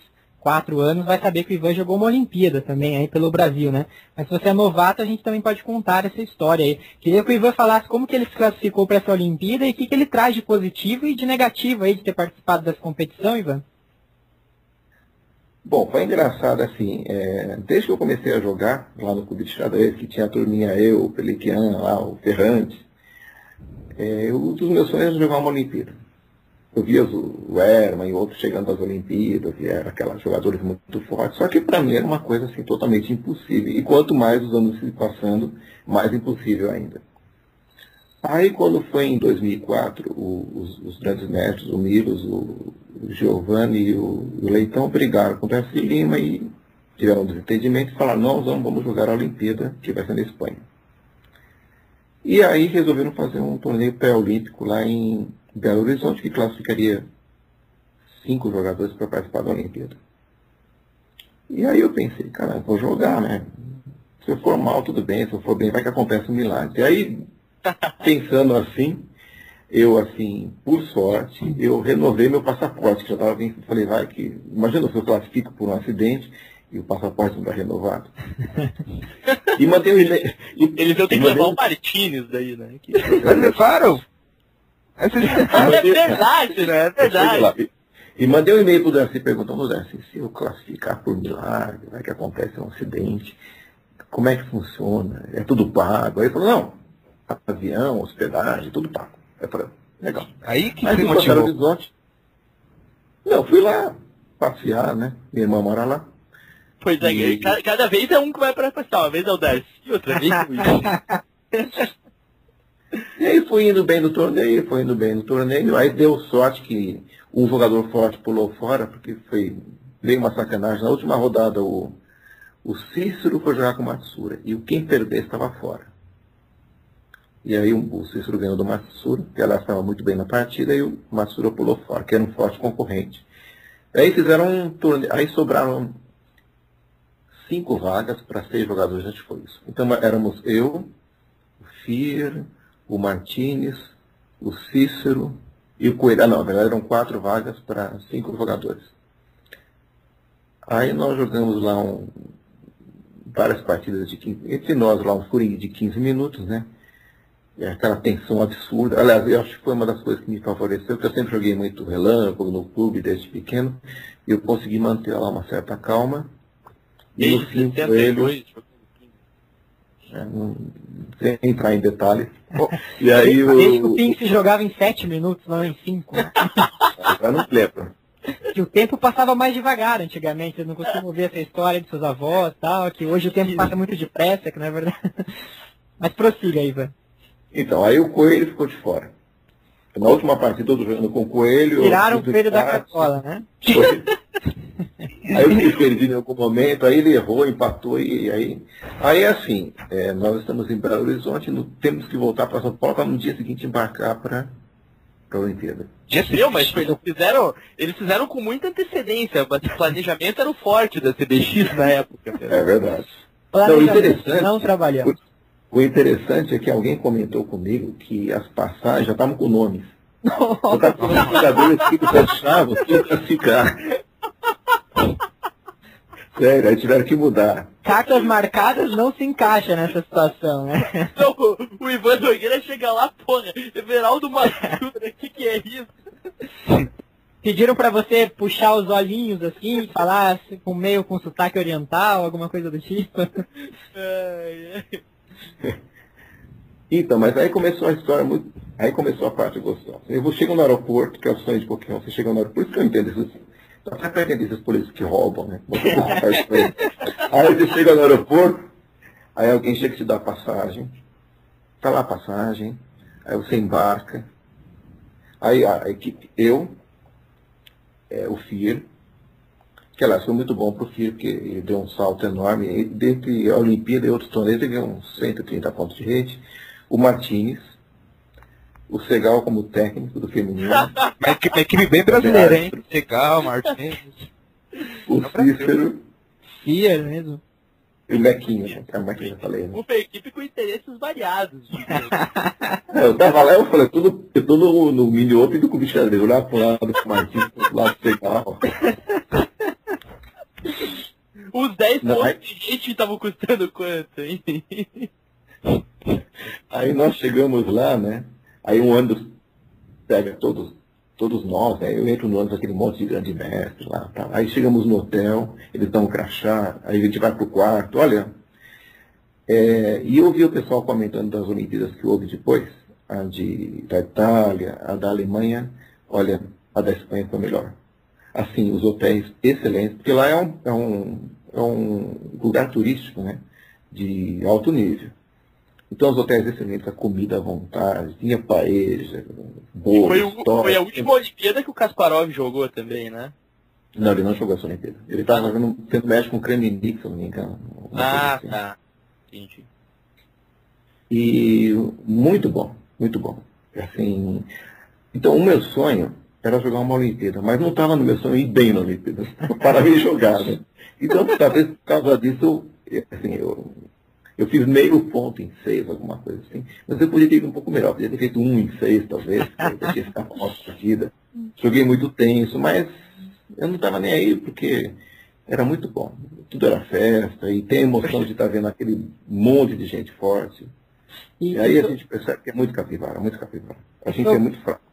quatro anos vai saber que o Ivan jogou uma Olimpíada também aí pelo Brasil, né? Mas se você é novato, a gente também pode contar essa história aí. Queria que o Ivan falasse como que ele se classificou para essa Olimpíada e o que, que ele traz de positivo e de negativo aí de ter participado dessa competição, Ivan. Bom, foi engraçado assim, é, desde que eu comecei a jogar lá no Clube de Xadrez, que tinha a turminha eu, o Peliquian, lá, o Ferrante, é, um dos meus sonhos era jogar uma Olimpíada eu via o Herman e outros chegando às Olimpíadas, e eram aquelas jogadores muito fortes, só que para mim era uma coisa assim totalmente impossível. E quanto mais os anos se passando, mais impossível ainda. Aí quando foi em 2004, o, os, os, grandes mestres, o Milos, o, o Giovanni e o, o, Leitão brigaram com o Darcy Lima e tiveram um desentendimento e falaram, não, vamos, vamos jogar a Olimpíada, que vai ser na Espanha. E aí resolveram fazer um torneio pré-olímpico lá em Belo Horizonte, que classificaria cinco jogadores para participar da Olimpíada. E aí eu pensei, cara, vou jogar, né? Se eu for mal, tudo bem, se eu for bem, vai que acontece um milagre. E aí, pensando assim, eu assim, por sorte, eu renovei meu passaporte, que já estava vindo, falei, vai que. Imagina se eu classifico por um acidente e o passaporte não está renovado. e mandei o. Eles vão ter que levar o Martins daí, né? Que... Levaram! É verdade, né? É verdade. E mandei um e-mail para o Darcy perguntando, Darcy, se eu classificar por milagre, vai que acontece um acidente, como é que funciona? É tudo pago? Aí ele falou, não, avião, hospedagem, tudo pago. Aí eu falei, legal. Aí que Mas você motivou? Horizonte. Não, fui lá passear, né? Minha irmã mora lá. Pois é, e... cada, cada, vez é um que vai para passear. Uma vez é o Darcy, outra vez é o E aí foi indo bem no torneio, foi indo bem no torneio, aí deu sorte que um jogador forte pulou fora, porque foi veio uma sacanagem. Na última rodada o, o Cícero foi jogar com o Matsura, e o quem perder estava fora. E aí o Cícero ganhou do Matsura, que ela estava muito bem na partida, e o Matsura pulou fora, que era um forte concorrente. Aí fizeram um torneio, aí sobraram cinco vagas para seis jogadores, a gente foi isso. Então éramos eu, o Fier, o Martinez, o Cícero e o Coelho. Ah, não, na verdade eram quatro vagas para cinco jogadores. Aí nós jogamos lá um, várias partidas de 15, entre nós lá um furinho de 15 minutos, né? É aquela tensão absurda. Aliás, eu acho que foi uma das coisas que me favoreceu, porque eu sempre joguei muito relâmpago no clube desde pequeno, e eu consegui manter lá uma certa calma. E no fim, ele, é, não, sem entrar em detalhes. e aí o... Desde que o Pim se jogava em 7 minutos, não em 5. Agora não lembro. Que o tempo passava mais devagar antigamente, eu não costumo ouvir essa história de seus avós tal, que hoje o tempo passa muito depressa, que não é verdade. Mas prossiga, Ivan. Então, aí o coelho ficou de fora. Na última partida, todo jogando com o coelho. Tiraram o coelho da cartola, né? Foi. aí eu fiquei perdido em algum momento, aí ele errou, empatou e aí. Aí assim, é, nós estamos em Belo Horizonte, no, temos que voltar para São Paulo para no dia seguinte embarcar para a Olimpíada. Meu, mas eles fizeram, eles fizeram com muita antecedência. O planejamento era o forte da CBX na época. É verdade. Não, interessante, não trabalhamos. O interessante é que alguém comentou comigo que as passagens já estavam com nomes. Eu estava com os jogadores que fechavam, tinham que ficar. Sério, aí tiveram que mudar. Cartas marcadas não se encaixa nessa situação, né? Não, o Ivan Nogueira chega lá, porra, Everaldo Matura, o que, que é isso? Pediram para você puxar os olhinhos assim, falar com meio com sotaque oriental, alguma coisa do tipo. Então, mas aí começou a história muito. Aí começou a parte gostosa. Eu vou chegar no aeroporto, que é o sonho de Pokémon, você chega no aeroporto, por isso que eu entendo esses. Para entender esses políticos que roubam, né? aí você chega no aeroporto, aí alguém chega e te dá passagem. Tá lá a passagem, aí você embarca. Aí a equipe, eu, é, o FIR, que aliás foi muito bom para o FIR, porque ele deu um salto enorme. Dentre a Olimpíada e outros torneios, ele ganhou uns 130 pontos de rede. O Martinez, o Segal como técnico do feminino. uma, equipe, uma equipe bem brasileira, hein? Segal, Martinez. O Cícero. Cia mesmo. E o Mequinho, né? Que é que eu já falei. Né? Uma equipe com interesses variados. é, eu tava lá, eu falei, tudo, eu tô no, no mini open do Clube Xadrez. Eu lá pro lado do Martins, pro lado do Segal. Os 10 pontos de gente estavam custando quanto, hein? Aí nós chegamos lá, né? Aí um ônibus pega todos, todos nós, né? Eu entro no ônibus, aquele monte de grande mestre lá. Tá. Aí chegamos no hotel, eles dão um crachá, aí a gente vai pro quarto, olha. É, e eu vi o pessoal comentando das Olimpíadas que houve depois, a de, da Itália, a da Alemanha, olha, a da Espanha foi melhor assim, os hotéis excelentes, porque lá é um, é um, é um lugar turístico, né? De alto nível. Então os hotéis excelentes, a comida à vontade, tinha paeja, bolos, foi, o, foi a última Olimpíada que o Kasparov jogou também, né? Não, ele não jogou essa Olimpíada. Ele estava jogando tendo mexe com Kremlin, se não me engano. Ah, assim. tá. Entendi. E muito bom, muito bom. Assim, então o meu sonho era jogar uma Olimpíada, mas não estava no meu sonho ir bem na Olimpíada, para me jogar. Né? Então, talvez por causa disso, assim, eu, eu fiz meio ponto em seis, alguma coisa assim, mas eu podia ter ido um pouco melhor, podia ter feito um em seis, talvez, eu tinha ficado com a partida. Joguei muito tenso, mas eu não estava nem aí, porque era muito bom. Tudo era festa, e tem a emoção de estar vendo aquele monte de gente forte. E, e aí a gente percebe que é muito capivara, muito capivara. A gente é muito fraco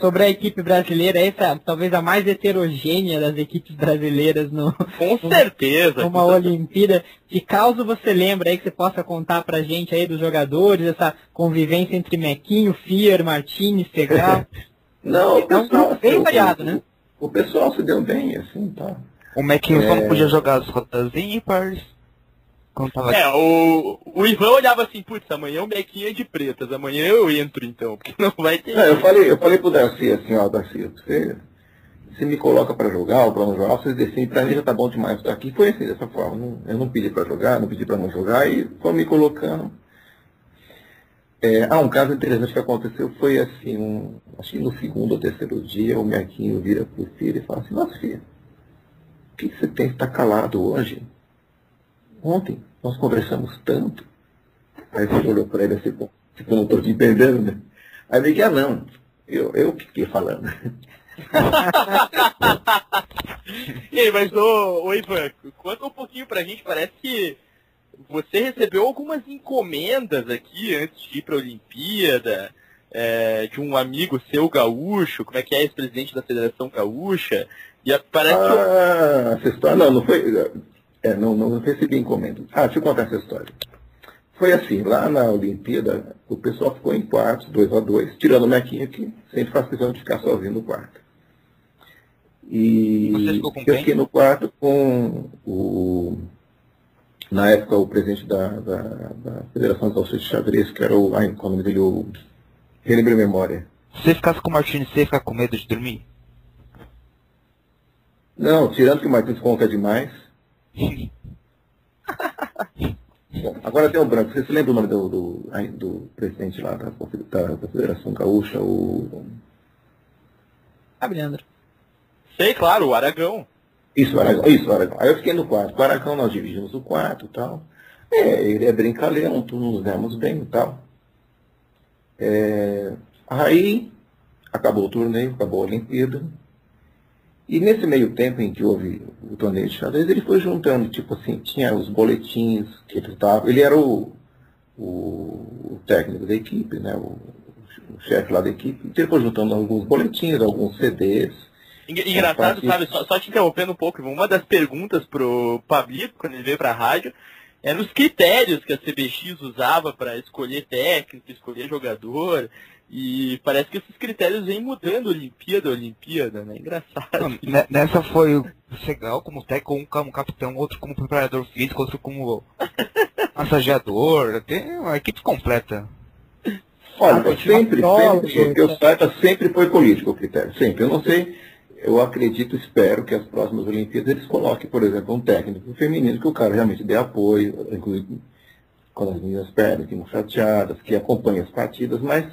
sobre a equipe brasileira, essa talvez a mais heterogênea das equipes brasileiras no com certeza numa Olimpíada. De caso você lembra aí que você possa contar pra gente aí dos jogadores, essa convivência entre Mequinho, Fier, Martins, Segal. Não, é um grupo bem variado, né? O pessoal se deu bem, assim, tá. O Mequinho é... só não podia jogar as rodas ímpares. É, o, o Ivan olhava assim, putz, amanhã o Mequinha é de pretas, amanhã eu entro então, porque não vai ter. É, eu falei, eu falei pro Darcy assim, ó, Darcy, você, você me coloca para jogar ou para não jogar, vocês decidem, pra mim já tá bom demais estar aqui. Foi assim, dessa forma. Não, eu não pedi para jogar, não pedi para não jogar e foi me colocando. É, ah, um caso interessante que aconteceu foi assim, um, acho que no segundo ou terceiro dia, o Mequinho vira pro filho e fala assim, nossa filha, o que, que você tem que estar tá calado hoje? Ontem nós conversamos tanto. Aí você olhou para ele assim, tipo, eu não estou te entendendo, né? Aí eu ah, não, eu, eu que fiquei falando. e aí, mas ô, ô Ivan, conta um pouquinho pra gente, parece que você recebeu algumas encomendas aqui antes de ir pra Olimpíada, é, de um amigo seu gaúcho, como é que é, ex-presidente da Federação Gaúcha, e parece ah, essa história, não, não foi, é, não, não recebi encomenda. Ah, deixa eu contar essa história. Foi assim, lá na Olimpíada, o pessoal ficou em quartos, dois a dois, tirando o Mequinha, que sempre faz questão de ficar sozinho no quarto. E eu fiquei no quarto com o, na época, o presidente da, da, da Federação de de Xadrez, que era o, ai, qual é o nome dele, o, relembre a memória. Se você ficasse com o Martins, você ia ficar com medo de dormir? Não, tirando que o Martins conta demais. Bom, agora tem o branco. Você se lembra o nome do, do, do presidente lá da, da, da, Federação Gaúcha? O. Ah, Leandro. Sei, claro, o Aragão. Isso, o Aragão. Isso, o Aragão. Aí eu fiquei no quarto. Com o Aragão nós dividimos o quarto e tal. É, ele é brincalhão, todos nos demos bem e tal. É, aí acabou o torneio, acabou a Olimpíada. E nesse meio tempo em que houve o torneio de xadrez, ele foi juntando, tipo assim, tinha os boletins que ele estava. Ele era o, o, técnico da equipe, né? O, o chefe lá da equipe. Então ele foi juntando alguns boletins, alguns CDs. Engraçado, sabe, só, só, te interrompendo um pouco, uma das perguntas pro Pablito, quando ele veio para a rádio, eram os critérios que a CBX usava para escolher técnico, escolher jogador. E parece que esses critérios vêm mudando Olimpíada a Olimpíada, né? Engraçado. Não, nessa foi o Segal como técnico, um como capitão, outro como preparador físico, outro como massageador. Tem uma equipe completa. Olha, ah, sempre, sempre, que eu saiba, sempre foi político o critério. Sempre. Eu não sei, eu acredito, espero que as próximas Olimpíadas eles coloquem, por exemplo, um técnico feminino que o cara realmente dê apoio, inclusive quando as meninas perdem, ficam chateadas, que acompanhe as partidas, mas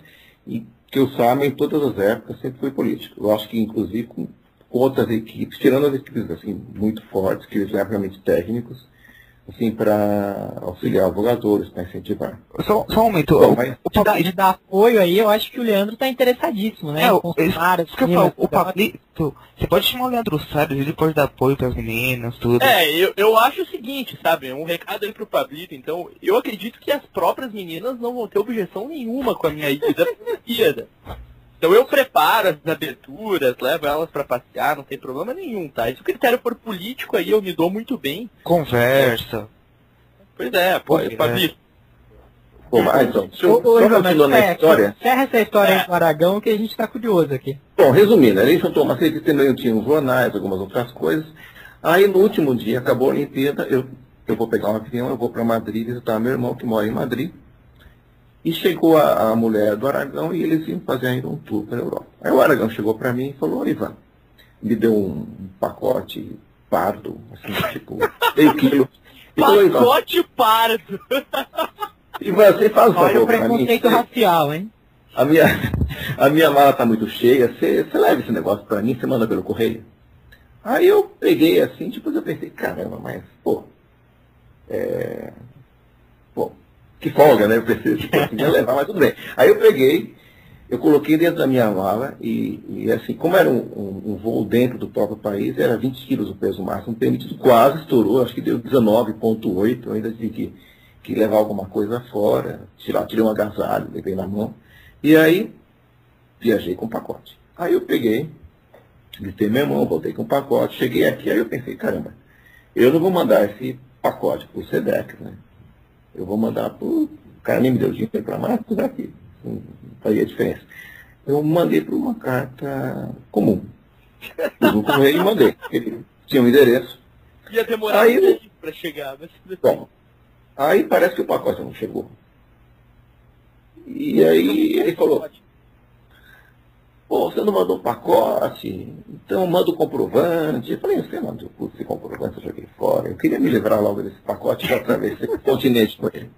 e que eu saiba, em todas as épocas, sempre foi político. Eu acho que, inclusive, com outras equipes, tirando as equipes assim, muito fortes, que eles eram realmente técnicos, assim, para auxiliar os jogadores, para incentivar. Só, só um momento. Bom, mas... o, o de, de dar apoio aí, eu acho que o Leandro está interessadíssimo, né? É, o, isso, isso que eu falo, o Pablito, você pode chamar o Leandro Salles, ele pode dar apoio para as meninas, tudo. É, eu, eu acho o seguinte, sabe, um recado aí pro Pablito, então, eu acredito que as próprias meninas não vão ter objeção nenhuma com a minha ida Então eu preparo as aberturas, levo elas para passear, não tem problema nenhum, tá? E se o critério for político aí, eu me dou muito bem. Conversa. Pois é, pô, é. Fabio. Pô, mas, então, deixa eu, Ô, só continuando a história. Encerra essa história é. aí do Aragão que a gente está curioso aqui. Bom, resumindo, ele juntou uma série de também tinha uns jornais, algumas outras coisas. Aí no último dia, acabou a Olimpíada, eu, eu vou pegar um avião, eu vou para Madrid visitar meu irmão que mora em Madrid. E chegou a, a, mulher do Aragão e eles iam fazer ainda um tour pela Europa. Aí o Aragão chegou para mim e falou, Ivan, me deu um pacote pardo, assim, tipo, meio quilo. E pacote falou, pardo! Ivan, você faz o favor para mim. preconceito racial, hein? A minha, a minha mala tá muito cheia, você, você leva esse negócio para mim, você manda pelo correio? Aí eu peguei assim, depois eu pensei, caramba, mas, pô, é, que folga, né? Eu pensei, tipo, assim, ia levar, mas tudo bem. Aí eu peguei, eu coloquei dentro da minha mala e, e assim, como era um, um, um, voo dentro do próprio país, era 20 quilos o peso máximo permitido, quase estourou, acho que deu 19,8, eu ainda tive que, que levar alguma coisa fora, tirar, tirei um agasalho, levei na mão, e aí viajei com o pacote. Aí eu peguei, gritei minha mão, voltei com o pacote, cheguei aqui, aí eu pensei, caramba, eu não vou mandar esse pacote para o SEDEX, né? Eu vou mandar para o cara nem me deu dinheiro para mais, tudo aqui. Não faria diferença. Eu mandei para uma carta comum. Fiz um correio e mandei. Ele tinha um endereço. Ia demorar aí, para chegar, mas... Bom, aí parece que o pacote não chegou. E aí ele falou, Pô, você não mandou um pacote, então manda o comprovante. Eu falei, você mandou esse comprovante, eu joguei fora. Eu queria me livrar logo desse pacote e atravessei o continente com ele.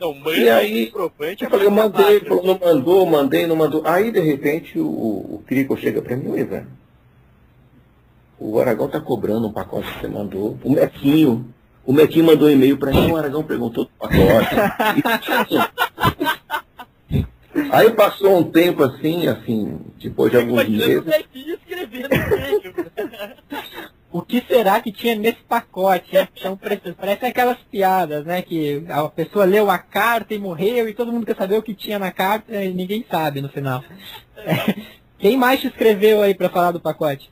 Não, e aí, comprovante. Eu falei, eu mandei, ele falou, não mandou, mandei, não mandou. Aí, de repente, o, o Crico chega para mim, velho. O Aragão tá cobrando um pacote que você mandou. O Mequinho. O Mequinho mandou um e-mail para mim, o Aragão perguntou do pacote. Aí passou um tempo assim, assim, depois de alguns meses. o que será que tinha nesse pacote? Né? Então, parece aquelas piadas, né? Que a pessoa leu a carta e morreu e todo mundo quer saber o que tinha na carta e ninguém sabe no final. Quem mais te escreveu aí para falar do pacote?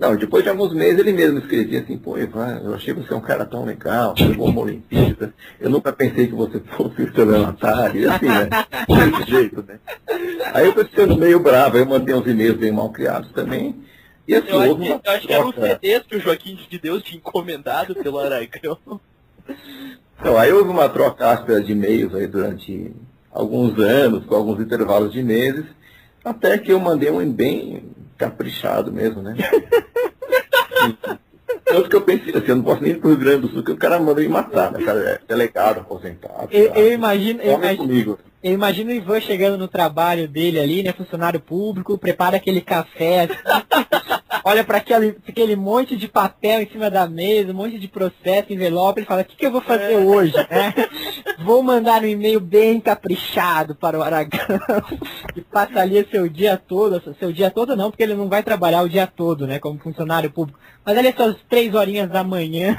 Não, depois de alguns meses ele mesmo escrevia assim, pô, Ivan, eu achei você um cara tão legal, você bom uma Olimpíada, eu nunca pensei que você fosse estelionatário, e assim, né? Desse jeito, né? Aí eu tô ficando meio bravo, eu mandei uns e-mails bem mal criados também, e assim, eu, acho, eu acho que eram CDs que o Joaquim de Deus tinha encomendado pelo Aragão. Então, aí houve uma troca áspera de e-mails aí durante alguns anos, com alguns intervalos de meses, até que eu mandei um bem caprichado mesmo, né? Tanto que eu pensei assim, eu não posso nem ir pro Rio Grande do Sul, porque o cara mandou me matar, né? O cara é delegado, aposentado. Eu, eu imagino, eu imagino, eu imagino o Ivan chegando no trabalho dele ali, né? Funcionário público, prepara aquele café, assim, olha para aquele, aquele monte de papel em cima da mesa, um monte de processo, envelope, ele fala, o que, que eu vou fazer é. hoje? Né? Vou mandar um e-mail bem caprichado para o Aragão, que passa ali seu dia todo, seu dia todo não, porque ele não vai trabalhar o dia todo, né, como funcionário público, mas ali suas três horinhas da manhã,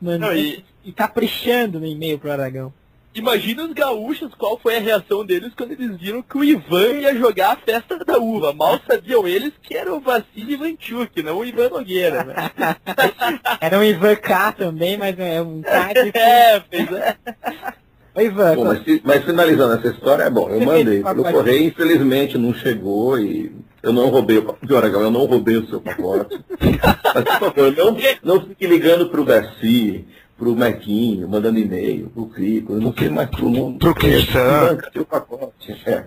mano, não, e... e caprichando no e-mail para o Aragão. Imagina os gaúchos qual foi a reação deles quando eles viram que o Ivan ia jogar a festa da uva. Mal sabiam eles que era o Vassili Ivanchuk, não o Ivan Nogueira, né? era um Ivan K também, mas é um K de... É, pois é. Oi, Ivan. Bom, mas, mas, finalizando essa história, é bom, eu mandei pelo correio, infelizmente não chegou e eu não roubei o pacote. eu não roubei o seu pacote. mas, por favor, não, não fique ligando para o Garcia pro Mequinho, mandando e-mail, pro Crico, não sei mais pro mundo. Pro Cristã. o pacote, é.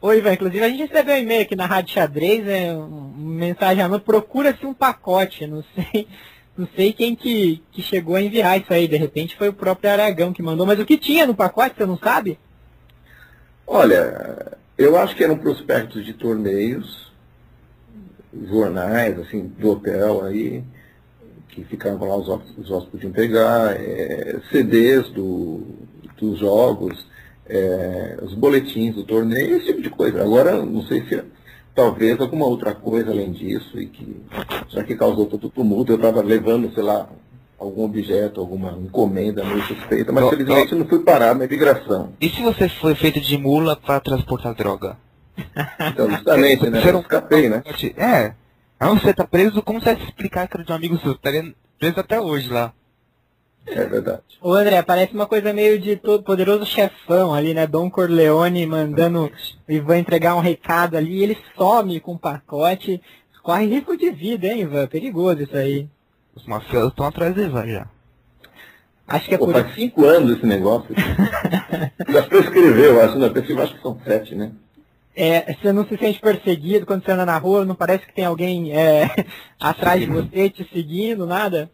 Oi, Ivan, inclusive a gente recebeu um e-mail aqui na Rádio Xadrez, né, uma mensagem procura-se um pacote, não sei, não sei quem que, que chegou a enviar isso aí, de repente foi o próprio Aragão que mandou, mas o que tinha no pacote, você não sabe? Olha, eu acho que eram prospectos de torneios, jornais, assim, do hotel aí, que ficavam lá, os hóspedes, os podiam pegar, é, CDs do, dos jogos, é, os boletins do torneio, esse tipo de coisa. Agora, não sei se talvez alguma outra coisa além disso, e que já que causou todo o tumulto, eu estava levando, sei lá, algum objeto, alguma encomenda meio suspeita, mas felizmente não fui parar na imigração. E se você foi feito de mula para transportar droga? Então, justamente, né? Eu escapei, né? É, não, você tá preso, como você vai explicar que era de um amigo seu? Estaria tá preso até hoje lá. É verdade. Ô André, parece uma coisa meio de todo poderoso chefão ali, né? Dom Corleone mandando o Ivan entregar um recado ali, ele some com o pacote. Corre risco de vida, hein, Ivan? Perigoso isso aí. Os mafiosos estão atrás do Ivan já. Acho que é Pô, por faz cinco anos esse negócio. já prescreveu, acho, né? Eu acho que são sete, né? É, você não se sente perseguido quando você anda na rua, não parece que tem alguém é, atrás de você te seguindo, nada?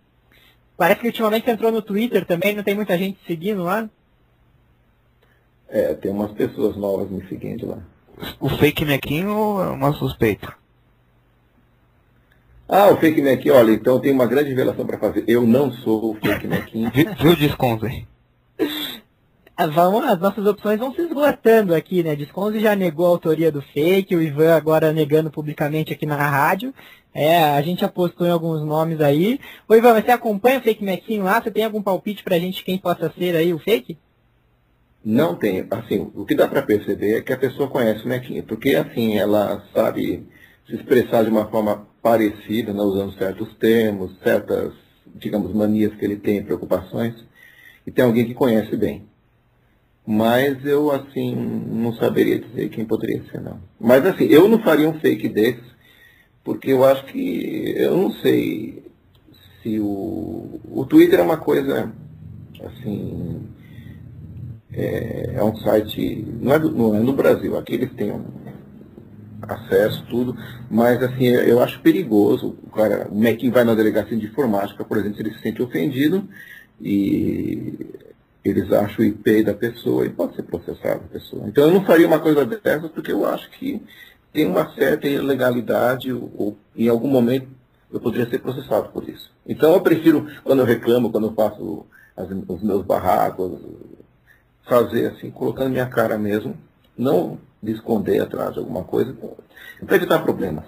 Parece que ultimamente você entrou no Twitter também, não tem muita gente seguindo lá? É, tem umas pessoas novas me seguindo lá. O fake Mequinho ou é uma suspeita? Ah, o fake Mequinho, olha, então tem uma grande revelação para fazer. Eu não sou o fake Mequinho. Viu o Ah, vamos, as nossas opções vão se esgotando aqui, né? Disconze já negou a autoria do fake, o Ivan agora negando publicamente aqui na rádio. É, a gente apostou em alguns nomes aí. Ô Ivan, você acompanha o fake Mequinho lá? Você tem algum palpite pra gente quem possa ser aí o fake? Não tem. Assim, o que dá para perceber é que a pessoa conhece o Mequinho, porque assim, ela sabe se expressar de uma forma parecida, né, usando certos termos, certas, digamos, manias que ele tem, preocupações, e tem alguém que conhece bem. Mas eu, assim, não saberia dizer quem poderia ser, não. Mas, assim, eu não faria um fake desses, porque eu acho que, eu não sei se o, o Twitter é uma coisa, assim, é, é um site, não é, do, não é no Brasil, aqui eles têm um acesso, tudo, mas, assim, eu acho perigoso, o cara, o Mequim vai na delegacia de informática, por exemplo, se ele se sente ofendido, e eles acham o IP da pessoa e pode ser processado a pessoa. Então eu não faria uma coisa dessa porque eu acho que tem uma certa ilegalidade ou, ou em algum momento eu poderia ser processado por isso. Então eu prefiro, quando eu reclamo, quando eu faço as, os meus barracos, fazer assim, colocando minha cara mesmo, não de esconder atrás de alguma coisa, para evitar problemas.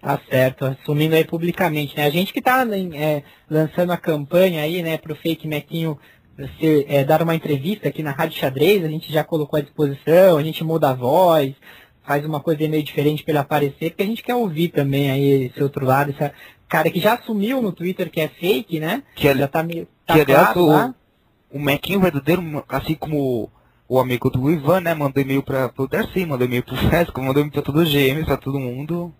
Tá certo, assumindo aí publicamente, né? A gente que está é, lançando a campanha aí, né, para o Fake Mequinho ser, é, dar uma entrevista aqui na Rádio Xadrez, a gente já colocou à disposição, a gente muda a voz, faz uma coisa meio diferente para ele aparecer, porque a gente quer ouvir também aí esse outro lado, esse cara que já assumiu no Twitter que é fake, né? Que já tá meio. Tá que aliás, o, o Mequinho verdadeiro, assim como o amigo do Ivan, né? Mandou e-mail para o Darcy, mandou e-mail pro Fresco, mandou e-mail para todo o GM, para todo mundo.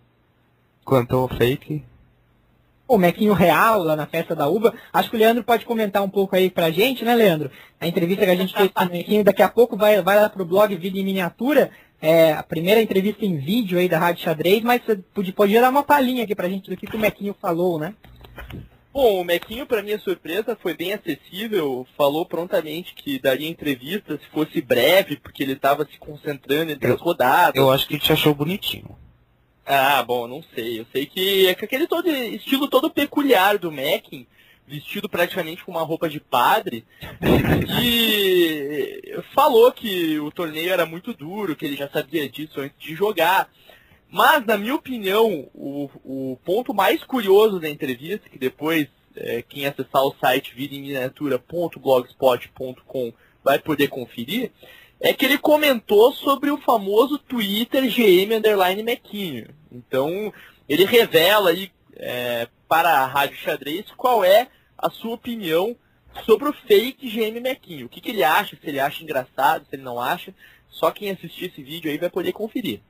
Quanto ao fake. O Mequinho real lá na festa da uva. Acho que o Leandro pode comentar um pouco aí pra gente, né, Leandro? A entrevista que a gente fez com o Mequinho, daqui a pouco vai, vai lá pro blog Vida em Miniatura. É a primeira entrevista em vídeo aí da Rádio Xadrez, mas podia, podia dar uma palhinha aqui pra gente do que, que o Mequinho falou, né? Bom, o Mequinho, para minha surpresa, foi bem acessível, falou prontamente que daria entrevista se fosse breve, porque ele estava se concentrando entre eu, as rodadas. Eu acho que ele te achou bonitinho. Ah, bom, não sei. Eu sei que é aquele todo, estilo todo peculiar do Mequin, vestido praticamente com uma roupa de padre, e falou que o torneio era muito duro, que ele já sabia disso antes de jogar. Mas, na minha opinião, o, o ponto mais curioso da entrevista, que depois é, quem acessar o site videmminiatura.blogspot.com vai poder conferir, é que ele comentou sobre o famoso Twitter GM Underline Mequinho. Então, ele revela aí é, para a Rádio Xadrez qual é a sua opinião sobre o fake GM Mequinho. O que, que ele acha, se ele acha engraçado, se ele não acha. Só quem assistir esse vídeo aí vai poder conferir.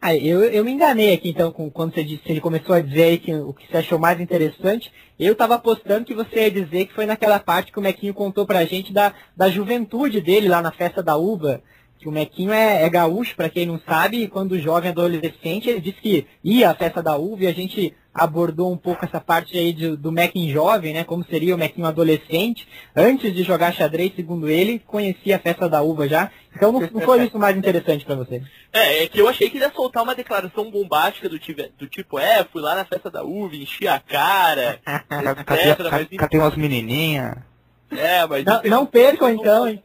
Ah, eu, eu me enganei aqui então com, quando você disse, ele começou a dizer aí que, o que você achou mais interessante. Eu estava apostando que você ia dizer que foi naquela parte que o Mequinho contou pra gente da, da juventude dele lá na festa da uva. Que o Mequinho é, é gaúcho, para quem não sabe, e quando jovem adolescente, ele disse que ia à festa da uva e a gente abordou um pouco essa parte aí de, do Mequinho jovem, né? Como seria o Mequinho adolescente. Antes de jogar xadrez, segundo ele, conhecia a festa da uva já. Então não, não foi isso mais interessante para você. É, é que eu achei que ele ia soltar uma declaração bombástica do, do tipo, é, fui lá na festa da uva, enchi a cara, etc. Catei umas menininhas. É, mas não, não percam então, hein?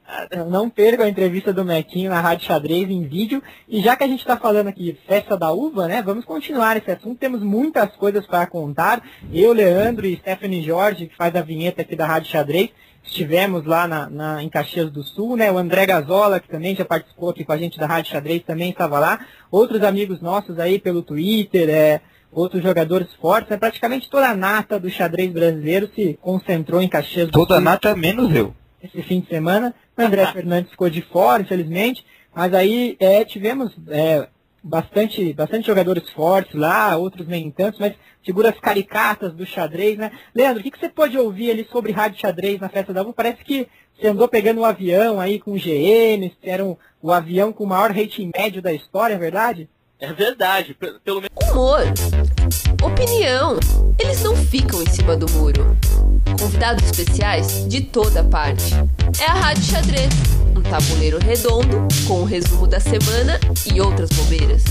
não percam a entrevista do Mequinho na Rádio Xadrez em vídeo. E já que a gente está falando aqui festa da uva, né? Vamos continuar esse assunto. Temos muitas coisas para contar. Eu, Leandro e Stephanie Jorge, que faz a vinheta aqui da Rádio Xadrez, estivemos lá na, na, em Caxias do Sul, né? O André Gazola, que também já participou aqui com a gente da Rádio Xadrez, também estava lá. Outros amigos nossos aí pelo Twitter, é, outros jogadores fortes, né? praticamente toda a nata do xadrez brasileiro se concentrou em Caxias do Toda a nata menos eu. Esse fim de semana. O André Fernandes ficou de fora, infelizmente. Mas aí é, tivemos é, bastante, bastante jogadores fortes lá, outros nem tantos, mas figuras caricatas do xadrez, né? Leandro, o que, que você pode ouvir ali sobre rádio xadrez na festa da U? Parece que você andou pegando um avião aí com GM, era um, o avião com o maior rating médio da história, é verdade? É verdade, pelo menos. Humor, opinião, eles não ficam em cima do muro. Convidados especiais de toda parte. É a Rádio Xadrez, um tabuleiro redondo com o resumo da semana e outras bobeiras.